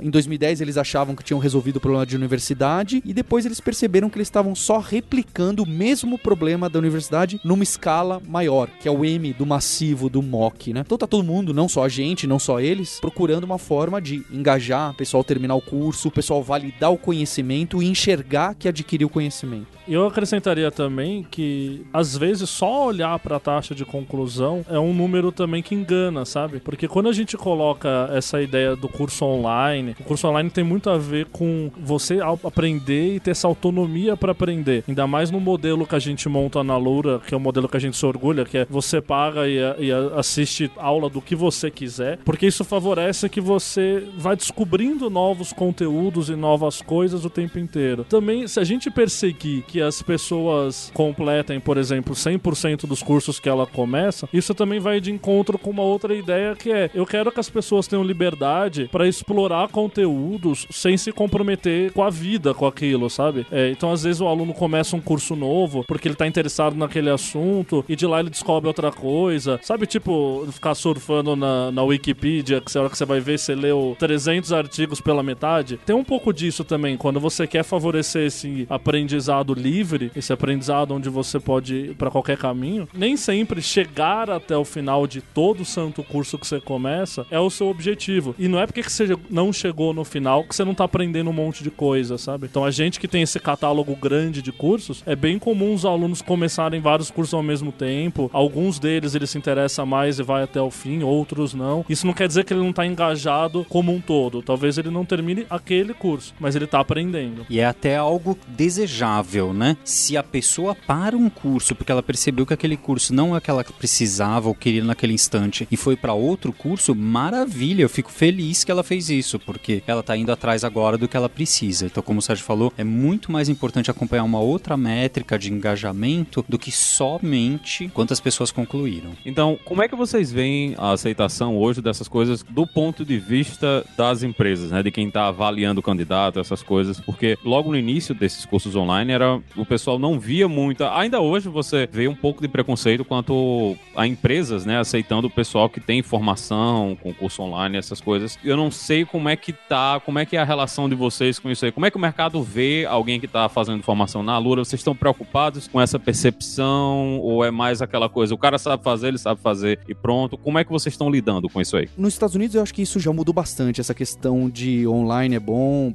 em 2010 eles achavam que tinham resolvido o problema de universidade e depois eles perceberam que eles estavam só replicando o mesmo problema da universidade numa escala maior, que é o M do massivo do mock, né? Então tá todo mundo, não só a gente, não só eles, procurando uma forma de engajar, o pessoal terminar o curso, o pessoal validar o conhecimento e enxergar que adquiriu conhecimento. Eu acrescentaria também que, às vezes, só olhar para a taxa de conclusão é um número também que engana, sabe? Porque quando a gente coloca essa ideia do curso online, o curso online tem muito a ver com você aprender e ter essa autonomia para aprender. Ainda mais no modelo que a gente monta na Loura, que é o modelo que a gente se orgulha, que é você paga e, e assiste aula do que você quiser, porque isso favorece que você vai descobrindo novos conteúdos e novas coisas o tempo inteiro. Também, se a gente perseguir que as pessoas completem, por exemplo, 100% dos cursos que ela começa, isso também vai de encontro com uma outra ideia que é: eu quero que as pessoas tenham liberdade para explorar conteúdos sem se comprometer com a vida, com aquilo, sabe? É, então, às vezes, o aluno começa um curso novo porque ele tá interessado naquele assunto e de lá ele descobre outra coisa, sabe? Tipo, ficar surfando na, na Wikipedia, que a hora que você vai ver, você leu 300 artigos pela metade. Tem um pouco disso também, quando você quer favorecer esse aprendizado livre, esse aprendizado onde você pode ir para qualquer caminho, nem sempre chegar até o final de todo o santo curso que você começa é o seu objetivo. E não é porque você não chegou no final que você não tá aprendendo um monte de coisa, sabe? Então a gente que tem esse catálogo grande de cursos, é bem comum os alunos começarem vários cursos ao mesmo tempo. Alguns deles ele se interessa mais e vai até o fim, outros não. Isso não quer dizer que ele não tá engajado como um todo. Talvez ele não termine aquele curso, mas ele tá aprendendo. E é até algo desejável, né? Se a pessoa para um curso porque ela percebeu que aquele curso não é o que ela precisava ou queria naquele instante e foi para outro curso, maravilha, eu fico feliz que ela fez isso, porque ela tá indo atrás agora do que ela precisa. Então, como o Sérgio falou, é muito mais importante acompanhar uma outra métrica de engajamento do que somente quantas pessoas concluíram. Então, como é que vocês veem a aceitação hoje dessas coisas do ponto de vista das empresas, né? De quem tá avaliando o candidato, essas coisas, porque logo no início desses cursos online era o pessoal não via muito. Ainda hoje você vê um pouco de preconceito quanto a empresas, né, aceitando o pessoal que tem formação, concurso online, essas coisas. Eu não sei como é que tá, como é que é a relação de vocês com isso aí. Como é que o mercado vê alguém que tá fazendo formação na Lura? Vocês estão preocupados com essa percepção ou é mais aquela coisa, o cara sabe fazer, ele sabe fazer e pronto? Como é que vocês estão lidando com isso aí? Nos Estados Unidos eu acho que isso já mudou bastante, essa questão de online é bom,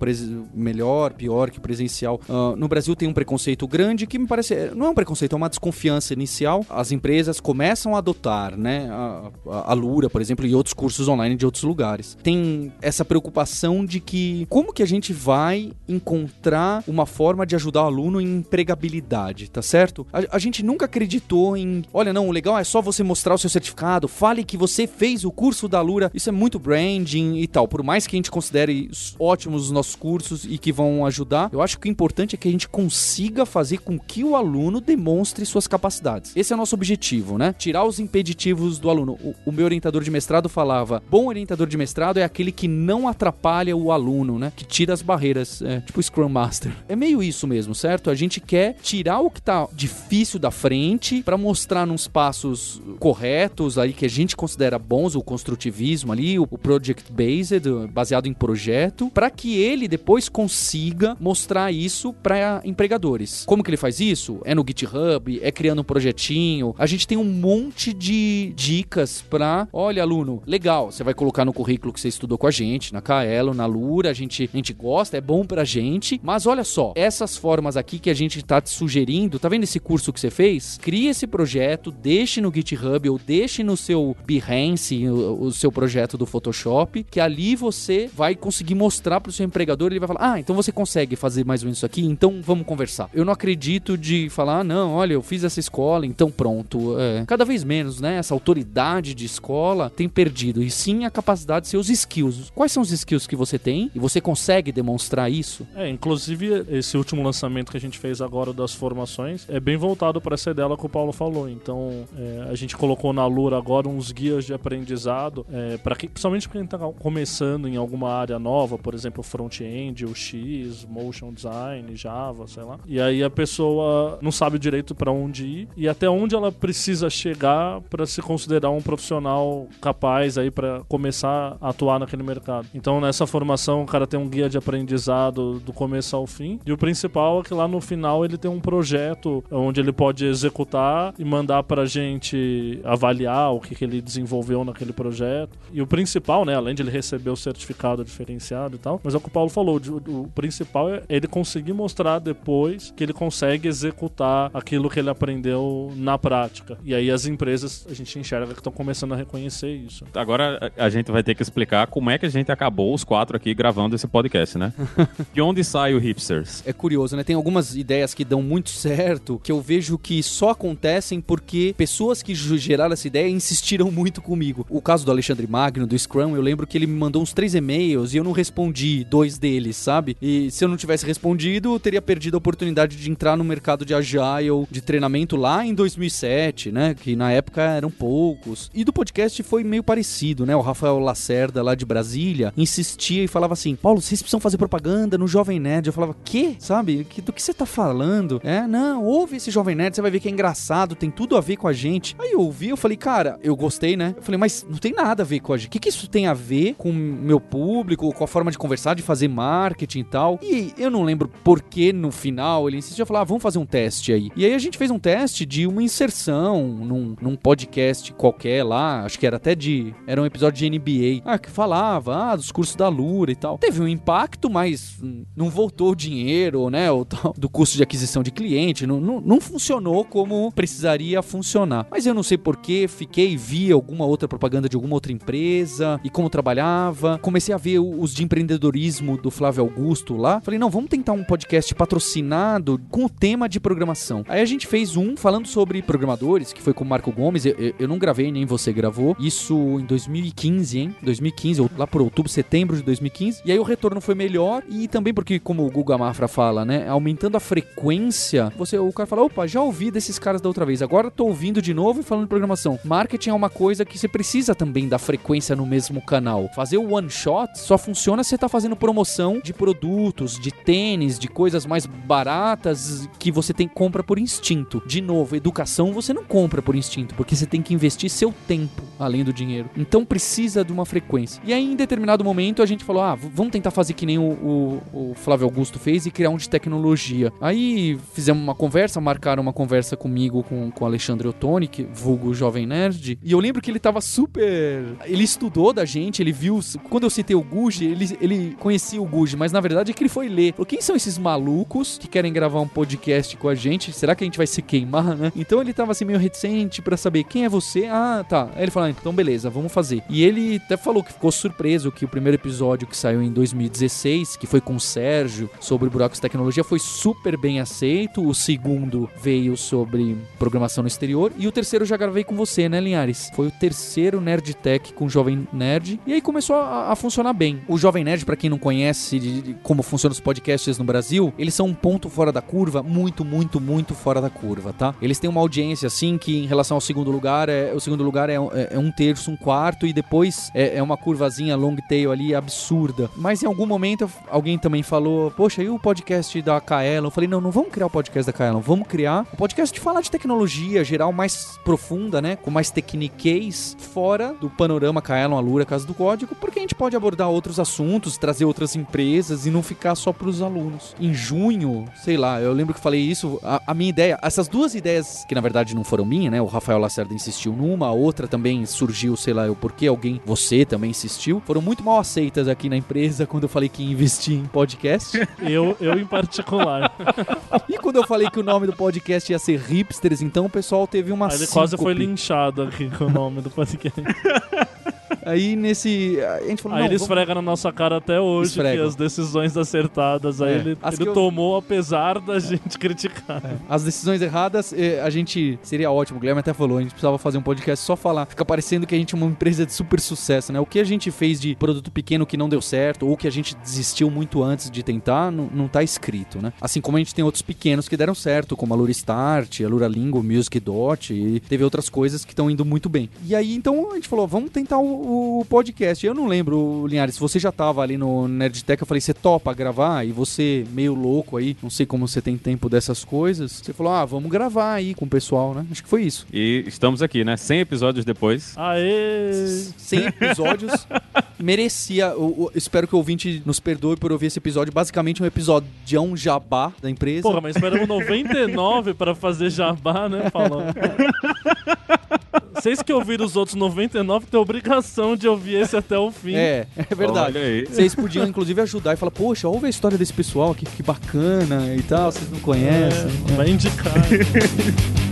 melhor, pior que presencial. Uh, no Brasil tem um preconceito grande que me parece. Não é um preconceito, é uma desconfiança inicial. As empresas começam a adotar, né? A, a, a Lura, por exemplo, e outros cursos online de outros lugares. Tem essa preocupação de que como que a gente vai encontrar uma forma de ajudar o aluno em empregabilidade, tá certo? A, a gente nunca acreditou em, olha, não, o legal é só você mostrar o seu certificado, fale que você fez o curso da Lura. Isso é muito branding e tal. Por mais que a gente considere ótimos os nossos cursos e que vão ajudar, eu acho que o importante é que a gente consiga fazer com que o aluno demonstre suas capacidades. Esse é o nosso objetivo, né? Tirar os impeditivos do aluno. O, o meu orientador de mestrado falava: bom orientador de mestrado é aquele que não atrapalha o aluno, né? Que tira as barreiras, é, tipo Scrum Master. É meio isso mesmo, certo? A gente quer tirar o que tá difícil da frente para mostrar nos passos corretos aí que a gente considera bons, o construtivismo ali, o, o project based, baseado em projeto, para que ele depois consiga mostrar isso para empregadores. Como que ele faz isso? É no GitHub, é criando um projetinho. A gente tem um monte de dicas para, olha, aluno, legal, você vai colocar no currículo que você estudou com a gente, na Kaelo, na Lura, a gente, a gente gosta, é bom pra gente, mas olha só, essas formas aqui que a gente tá te sugerindo, tá vendo esse curso que você fez? Crie esse projeto, deixe no GitHub ou deixe no seu Behance o, o seu projeto do Photoshop, que ali você vai conseguir mostrar pro seu empregador, ele vai falar: "Ah, então você consegue fazer mais ou menos isso aqui aqui, então vamos conversar. Eu não acredito de falar, ah, não, olha, eu fiz essa escola, então pronto. É, cada vez menos, né? Essa autoridade de escola tem perdido. E sim a capacidade de ser os skills. Quais são os skills que você tem? E você consegue demonstrar isso? É, inclusive esse último lançamento que a gente fez agora das formações é bem voltado para essa ideia que o Paulo falou. Então, é, a gente colocou na Lura agora uns guias de aprendizado, é, para principalmente para quem está começando em alguma área nova, por exemplo, front-end, UX, motion design, Java, sei lá. E aí a pessoa não sabe direito para onde ir e até onde ela precisa chegar para se considerar um profissional capaz aí para começar a atuar naquele mercado. Então, nessa formação, o cara tem um guia de aprendizado do começo ao fim. E o principal é que lá no final ele tem um projeto onde ele pode executar e mandar pra gente avaliar o que, que ele desenvolveu naquele projeto. E o principal, né, além de ele receber o certificado diferenciado e tal, mas é o que o Paulo falou, o, o principal é ele conseguir mostrar depois que ele consegue executar aquilo que ele aprendeu na prática. E aí as empresas, a gente enxerga que estão começando a reconhecer isso. Agora a gente vai ter que explicar como é que a gente acabou os quatro aqui gravando esse podcast, né? *laughs* De onde sai o Hipsters? É curioso, né? Tem algumas ideias que dão muito certo, que eu vejo que só acontecem porque pessoas que geraram essa ideia insistiram muito comigo. O caso do Alexandre Magno, do Scrum, eu lembro que ele me mandou uns três e-mails e eu não respondi dois deles, sabe? E se eu não tivesse respondido, teria perdido a oportunidade de entrar no mercado de Agile, de treinamento lá em 2007, né? Que na época eram poucos. E do podcast foi meio parecido, né? O Rafael Lacerda, lá de Brasília, insistia e falava assim: Paulo, vocês precisam fazer propaganda no Jovem Nerd. Eu falava, quê? Sabe? Do que você tá falando? É, não, ouve esse Jovem Nerd, você vai ver que é engraçado, tem tudo a ver com a gente. Aí eu ouvi, eu falei, cara, eu gostei, né? Eu falei, mas não tem nada a ver com a gente. O que, que isso tem a ver com meu público, com a forma de conversar, de fazer marketing e tal? E eu não lembro por que no final ele insistiu a falar, ah, vamos fazer um teste aí. E aí a gente fez um teste de uma inserção num, num podcast qualquer lá, acho que era até de. Era um episódio de NBA. Ah, que falava, ah, dos cursos da Lura e tal. Teve um impacto, mas não voltou o dinheiro, né? O tal, do custo de aquisição de cliente. Não, não, não funcionou como precisaria funcionar. Mas eu não sei porquê, fiquei, vi alguma outra propaganda de alguma outra empresa e como trabalhava. Comecei a ver os de empreendedorismo do Flávio Augusto lá. Falei, não, vamos tentar um podcast patrocinado com o tema de programação. Aí a gente fez um falando sobre programadores, que foi com o Marco Gomes. Eu, eu, eu não gravei, nem você gravou. Isso em 2015, hein? 2015, lá por outubro, setembro de 2015. E aí o retorno foi melhor e também porque, como o Guga Mafra fala, né? Aumentando a frequência, você, o cara fala, opa, já ouvi desses caras da outra vez, agora tô ouvindo de novo e falando de programação. Marketing é uma coisa que você precisa também da frequência no mesmo canal. Fazer o one shot só funciona se você tá fazendo promoção de produtos, de tênis, de coisas mais baratas que você tem compra por instinto. De novo, educação você não compra por instinto, porque você tem que investir seu tempo além do dinheiro. Então precisa de uma frequência. E aí, em determinado momento, a gente falou: ah, vamos tentar fazer que nem o, o, o Flávio Augusto fez e criar um de tecnologia. Aí fizemos uma conversa, marcaram uma conversa comigo com, com Alexandre Ottoni, que vulgo Jovem Nerd. E eu lembro que ele tava super. Ele estudou da gente, ele viu. Quando eu citei o Guji, ele, ele conhecia o Guji, mas na verdade é que ele foi ler. Falou, quem são esses malucos que querem gravar um podcast com a gente? Será que a gente vai se queimar, né? Então ele tava assim meio reticente para saber quem é você. Ah, tá. Aí ele falou, ah, então beleza, vamos fazer. E ele até falou que ficou surpreso que o primeiro episódio que saiu em 2016, que foi com o Sérgio, sobre buracos de tecnologia, foi super bem aceito. O segundo veio sobre programação no exterior. E o terceiro já gravei com você, né, Linhares? Foi o terceiro Nerd Tech com o Jovem Nerd. E aí começou a, a funcionar bem. O Jovem Nerd, para quem não conhece de, de como funcionam os podcasts no Brasil, eles são um ponto fora da curva, muito, muito, muito fora da curva, tá? Eles têm uma audiência assim que, em relação ao segundo lugar, é, o segundo lugar é, é, é um terço, um quarto, e depois é, é uma curvazinha long tail ali absurda. Mas em algum momento alguém também falou: Poxa, e o podcast da Kaelon? Eu falei: Não, não vamos criar o podcast da Kaelon, vamos criar o podcast de falar de tecnologia geral mais profunda, né? Com mais tecniquez, fora do panorama Kaelon, Alura, Casa do Código, porque a gente pode abordar outros assuntos, trazer outras empresas e não ficar só para os alunos. Em junho, sei lá, eu lembro que falei isso, a, a, minha ideia, essas duas ideias, que na verdade não foram minhas, né? O Rafael Lacerda insistiu numa, a outra também surgiu, sei lá, eu porque alguém, você também insistiu, foram muito mal aceitas aqui na empresa quando eu falei que ia investir em podcast. *laughs* eu, eu em particular. *laughs* e quando eu falei que o nome do podcast ia ser Hipsters, então o pessoal teve uma. Ele quase foi linchado aqui com o nome do podcast. *laughs* Aí nesse. A gente falou, Aí ele vamos- esfrega na nossa cara até hoje Esfrega. que as decisões acertadas aí É. ele, As ele eu- tomou apesar da *laughs* gente criticar. As decisões erradas, eh, a gente. Seria ótimo, o Guilherme até falou, a gente precisava fazer um podcast só falar. Fica parecendo que a gente é uma empresa de super sucesso, né? O que a gente fez de produto pequeno que não deu certo, ou que a gente desistiu muito antes de tentar, não, não tá escrito, né? Assim como a gente tem outros pequenos que deram certo, como a Lura Start, a Lura Lingo, Music Dot, e teve outras coisas que estão indo muito bem. E aí, então, a gente falou, vamos tentar o, o podcast. Eu não lembro, Linhares, se você já tava ali no Nerdtech, eu falei, você topa gravar? E você, meio louco aí, não sei como você tem tempo dessas coisas, você falou, ah, vamos gravar aí com o pessoal, né? Acho que foi isso. E estamos aqui, né? 100 episódios depois. Aê! 100 episódios. *laughs* Merecia. o- o- espero que o ouvinte nos perdoe por ouvir esse episódio. Basicamente, um episódio de um jabá da empresa. Porra, mas esperamos 99 pra fazer jabá, né, Paulo? Vocês que ouviram os outros 99 têm a obrigação de ouvir esse até o fim. É, é verdade. Vocês podiam, inclusive, ajudar e falar: Poxa, ouve a história desse pessoal aqui, que bacana e tal. Vocês não conhecem. É, vai indicar. *laughs*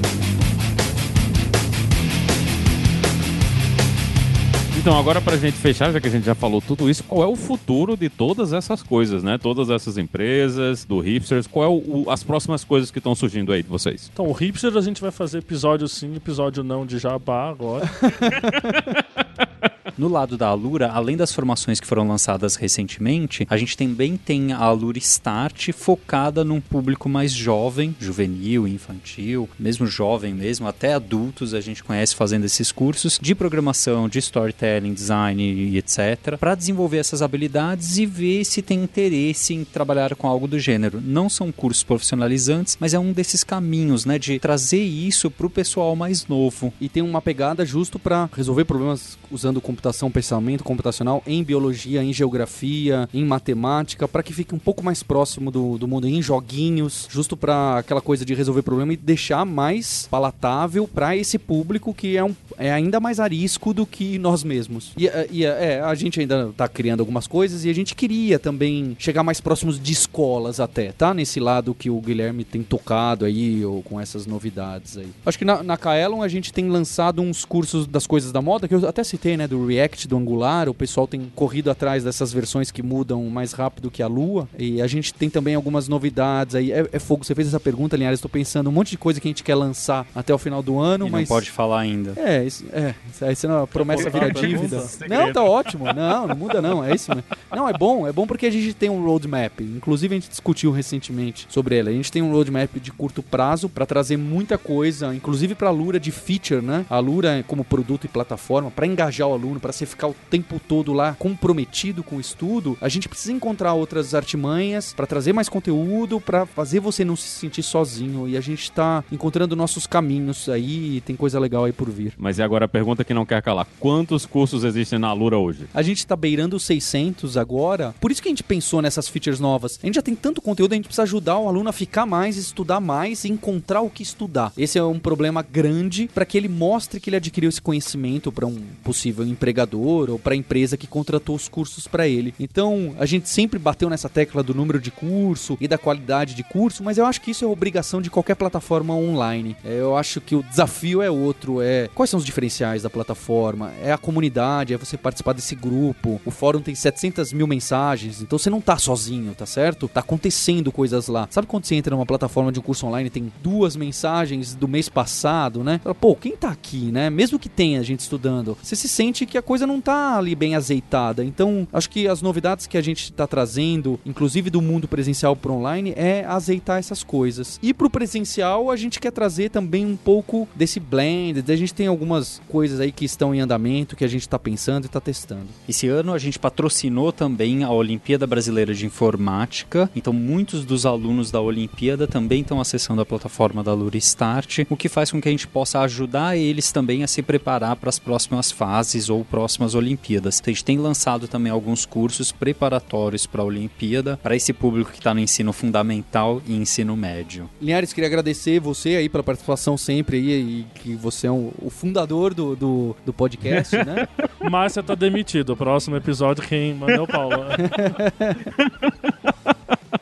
Então, agora pra gente fechar, já que a gente já falou tudo isso, qual é o futuro de todas essas coisas, né? Todas essas empresas, do Hipsters, qual é o- o- as próximas coisas que estão surgindo aí de vocês? Então, o Hipster a gente vai fazer episódio sim, episódio não de jabá agora. *laughs* No lado da Alura, além das formações que foram lançadas recentemente, a gente também tem a Alura Start focada num público mais jovem, juvenil, infantil, mesmo jovem mesmo, até adultos a gente conhece fazendo esses cursos de programação, de storytelling, design e etc, para desenvolver essas habilidades e ver se tem interesse em trabalhar com algo do gênero. Não são cursos profissionalizantes, mas é um desses caminhos, né, de trazer isso pro pessoal mais novo. E tem uma pegada justo para resolver problemas usando computação, pensamento computacional em biologia, em geografia, em matemática, para que fique um pouco mais próximo do, do mundo, em joguinhos, justo para aquela coisa de resolver problema e deixar mais palatável para esse público que é, um, é ainda mais arisco do que nós mesmos. E, eh, e, é, a gente ainda tá criando algumas coisas e a gente queria também chegar mais próximos de escolas até, tá? Nesse lado que o Guilherme tem tocado aí, ou com essas novidades aí. Acho que na, na Kaelon a gente tem lançado uns cursos das coisas da moda, que eu até citei, né? Do React, do Angular. O pessoal tem corrido atrás dessas versões que mudam mais rápido que a Lua. E a gente tem também algumas novidades aí. É, é fogo, você fez essa pergunta, Linhares. Estou pensando um monte de coisa que a gente quer lançar até o final do ano, E mas. não pode falar ainda. É, isso, é, isso aí você não, a promessa vira a pergunta? dívida. Não, tá ótimo. Não, não muda não, é isso mesmo. Não, é bom, é bom porque a gente tem um roadmap. Inclusive a gente discutiu recentemente sobre ele. A gente tem um roadmap de curto prazo pra trazer muita coisa, inclusive pra Lura de feature, né? A Lura como produto e plataforma pra engajar o aluno, pra você ficar o tempo todo lá comprometido com o estudo. A gente precisa encontrar outras artimanhas pra trazer mais conteúdo, pra fazer você não se sentir sozinho. E a gente tá encontrando nossos caminhos aí, e tem coisa legal aí por vir. Mas e agora a pergunta que não quer calar: quantos cursos existem na Alura hoje? A gente tá beirando os 600 agora. Por isso que a gente pensou nessas features novas. A gente já tem tanto conteúdo, a gente precisa ajudar o aluno a ficar mais, estudar mais e encontrar o que estudar. Esse é um problema grande para que ele mostre que ele adquiriu esse conhecimento para um possível empregador ou para a empresa que contratou os cursos para ele. Então, a gente sempre bateu nessa tecla do número de curso e da qualidade de curso, mas eu acho que isso é obrigação de qualquer plataforma online. É, Eu acho que o desafio é outro, é quais são os diferenciais da plataforma? É a comunidade, é você participar desse grupo. O fórum tem 700 mil mensagens, então você não tá sozinho, tá certo? Tá acontecendo coisas lá. Sabe quando você entra numa plataforma de um curso online tem duas mensagens do mês passado, né? Pô, quem tá aqui, né? Mesmo que tenha gente estudando, você se sente que a coisa não tá ali bem azeitada. Então, acho que as novidades que a gente tá trazendo, inclusive do mundo presencial pro online, é azeitar essas coisas. E pro presencial, a gente quer trazer também um pouco desse blend. A gente tem algumas coisas aí que estão em andamento, que a gente tá pensando e tá testando. Esse ano a gente patrocinou também a Olimpíada Brasileira de Informática, então muitos dos alunos da Olimpíada também estão acessando a plataforma da Lura Start, o que faz com que a gente possa ajudar eles também a se preparar para as próximas fases ou próximas Olimpíadas. A gente tem lançado também alguns cursos preparatórios para a Olimpíada, para esse público que está no ensino fundamental e ensino médio. Linhares, queria agradecer você aí pela participação sempre aí, e que você é um- o fundador do, do, do podcast, né? *laughs* Márcia tá demitido. Próximo episódio quem manda o Paulo. *laughs*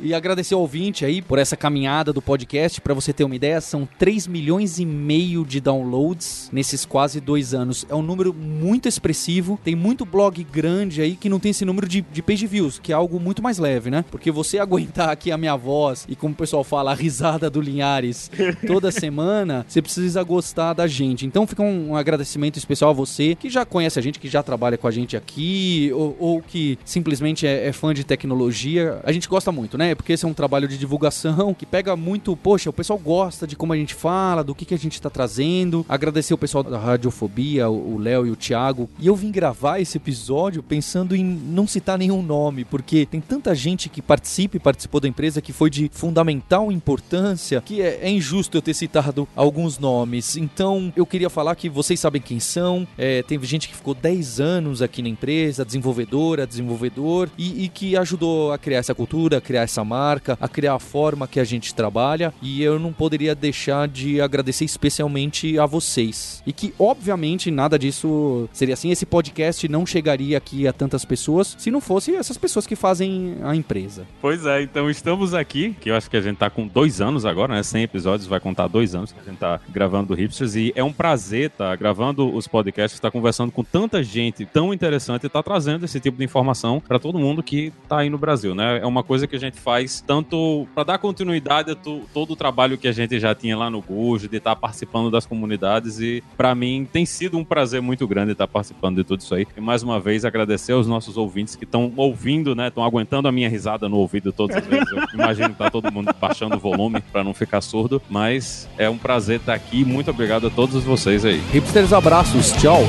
E agradecer ao ouvinte aí por essa caminhada do podcast. Pra você ter uma ideia, são 3 milhões e meio de downloads nesses quase dois anos. É um número muito expressivo. Tem muito blog grande aí que não tem esse número de, de page views, que é algo muito mais leve, né? Porque você *laughs* aguentar aqui a minha voz e, como o pessoal fala, a risada do Linhares *laughs* toda semana, você precisa gostar da gente. Então fica um agradecimento especial a você que já conhece a gente, que já trabalha com a gente aqui, ou, ou que simplesmente é, é fã de tecnologia. A gente gosta muito, né? Porque esse é um trabalho de divulgação que pega muito, poxa, o pessoal gosta de como a gente fala, do que, que a gente tá trazendo. Agradecer o pessoal da Radiofobia, o Léo e o Thiago. E eu vim gravar esse episódio pensando em não citar nenhum nome, porque tem tanta gente que participa e participou da empresa que foi de fundamental importância que é, é injusto eu ter citado alguns nomes. Então eu queria falar que vocês sabem quem são. É, teve gente que ficou 10 anos aqui na empresa, desenvolvedora, desenvolvedor, e, e que ajudou a criar essa cultura, a criar essa marca, a criar a forma que a gente trabalha. E eu não poderia deixar de agradecer especialmente a vocês. E que, obviamente, nada disso seria assim. Esse podcast não chegaria aqui a tantas pessoas se não fosse essas pessoas que fazem a empresa. Pois é, então estamos aqui, que eu acho que a gente tá com dois anos agora, né? 100 episódios, vai contar dois anos que a gente tá gravando do Hipsters. E é um prazer tá gravando os podcasts, tá conversando com tanta gente tão interessante e tá trazendo esse tipo de informação para todo mundo que tá aí no Brasil, né? É uma coisa que a gente faz tanto para dar continuidade a todo o trabalho que a gente já tinha lá no Gujo, de estar tá participando das comunidades e para mim tem sido um prazer muito grande estar participando de tudo isso aí. E mais uma vez agradecer aos nossos ouvintes que estão ouvindo, né? Estão aguentando a minha risada no ouvido todas as vezes. Eu *laughs* imagino que tá todo mundo baixando o volume para não ficar surdo, mas é um prazer estar aqui. Muito obrigado a todos vocês aí. Hipsters, abraços, tchau.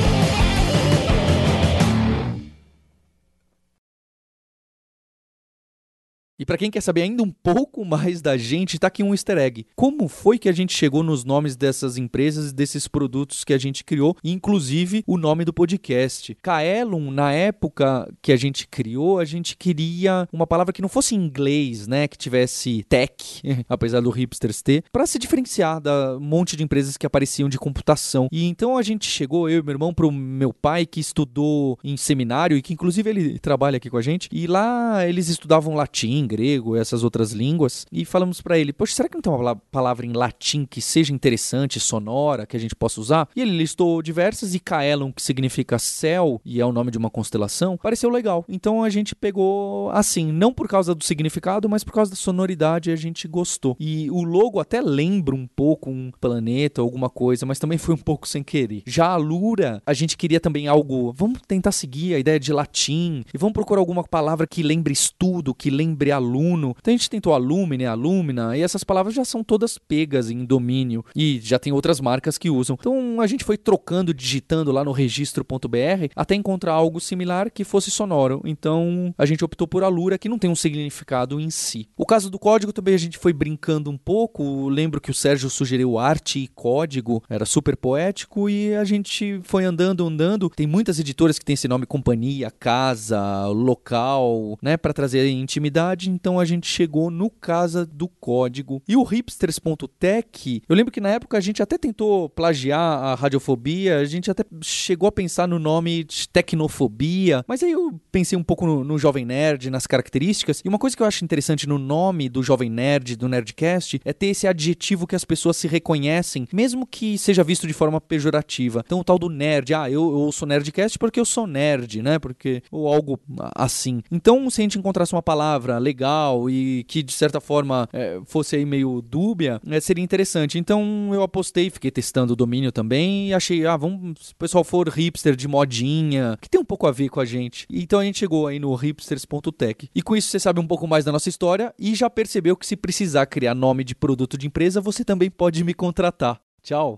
E para quem quer saber ainda um pouco mais da gente, tá aqui um easter egg. Como foi que a gente chegou nos nomes dessas empresas, desses produtos que a gente criou, inclusive o nome do podcast? Kaelum, na época que a gente criou, a gente queria uma palavra que não fosse inglês, né, que tivesse tech, *laughs* apesar do hipsters ter, para se diferenciar da monte de empresas que apareciam de computação. E então a gente chegou, eu e meu irmão, pro meu pai que estudou em seminário e que inclusive ele trabalha aqui com a gente, e lá eles estudavam latim, grego, essas outras línguas, e falamos para ele: Poxa, será que não tem uma palavra em latim que seja interessante, sonora, que a gente possa usar? E ele listou diversas, e Caelum, que significa céu e é o nome de uma constelação, pareceu legal. Então a gente pegou assim, não por causa do significado, mas por causa da sonoridade, a gente gostou. E o logo até lembra um pouco um planeta, alguma coisa, mas também foi um pouco sem querer. Já a Lura, a gente queria também algo. Vamos tentar seguir a ideia de latim e vamos procurar alguma palavra que lembre estudo, que lembre aluno. Então a gente tentou alumine, alumina, e essas palavras já são todas pegas em domínio e já tem outras marcas que usam. Então a gente foi trocando, digitando lá no registro.br até encontrar algo similar que fosse sonoro. Então a gente optou por Alura, que não tem um significado em si. O caso do código também a gente foi brincando um pouco. Lembro que o Sérgio sugeriu arte e código, era super poético e a gente foi andando, andando. Tem muitas editoras que têm esse nome companhia, casa, local, né, para trazer intimidade então a gente chegou no Casa do Código. E o hipsters.tech, eu lembro que na época a gente até tentou plagiar a radiofobia, a gente até chegou a pensar no nome de tecnofobia, mas aí eu pensei um pouco no, no Jovem Nerd, nas características, e uma coisa que eu acho interessante no nome do Jovem Nerd, do Nerdcast, é ter esse adjetivo que as pessoas se reconhecem, mesmo que seja visto de forma pejorativa. Então o tal do nerd, ah, eu, eu sou Nerdcast porque eu sou nerd, né? Porque, ou algo assim. Então, se a gente encontrasse uma palavra legal e que de certa forma é, fosse aí meio dúbia, é, seria interessante. Então eu apostei, fiquei testando o domínio também e achei, ah, vamos, se o pessoal for hipster de modinha, que tem um pouco a ver com a gente. Então a gente chegou aí no hipsters.tech. E com isso você sabe um pouco mais da nossa história e já percebeu que se precisar criar nome de produto de empresa, você também pode me contratar. Tchau.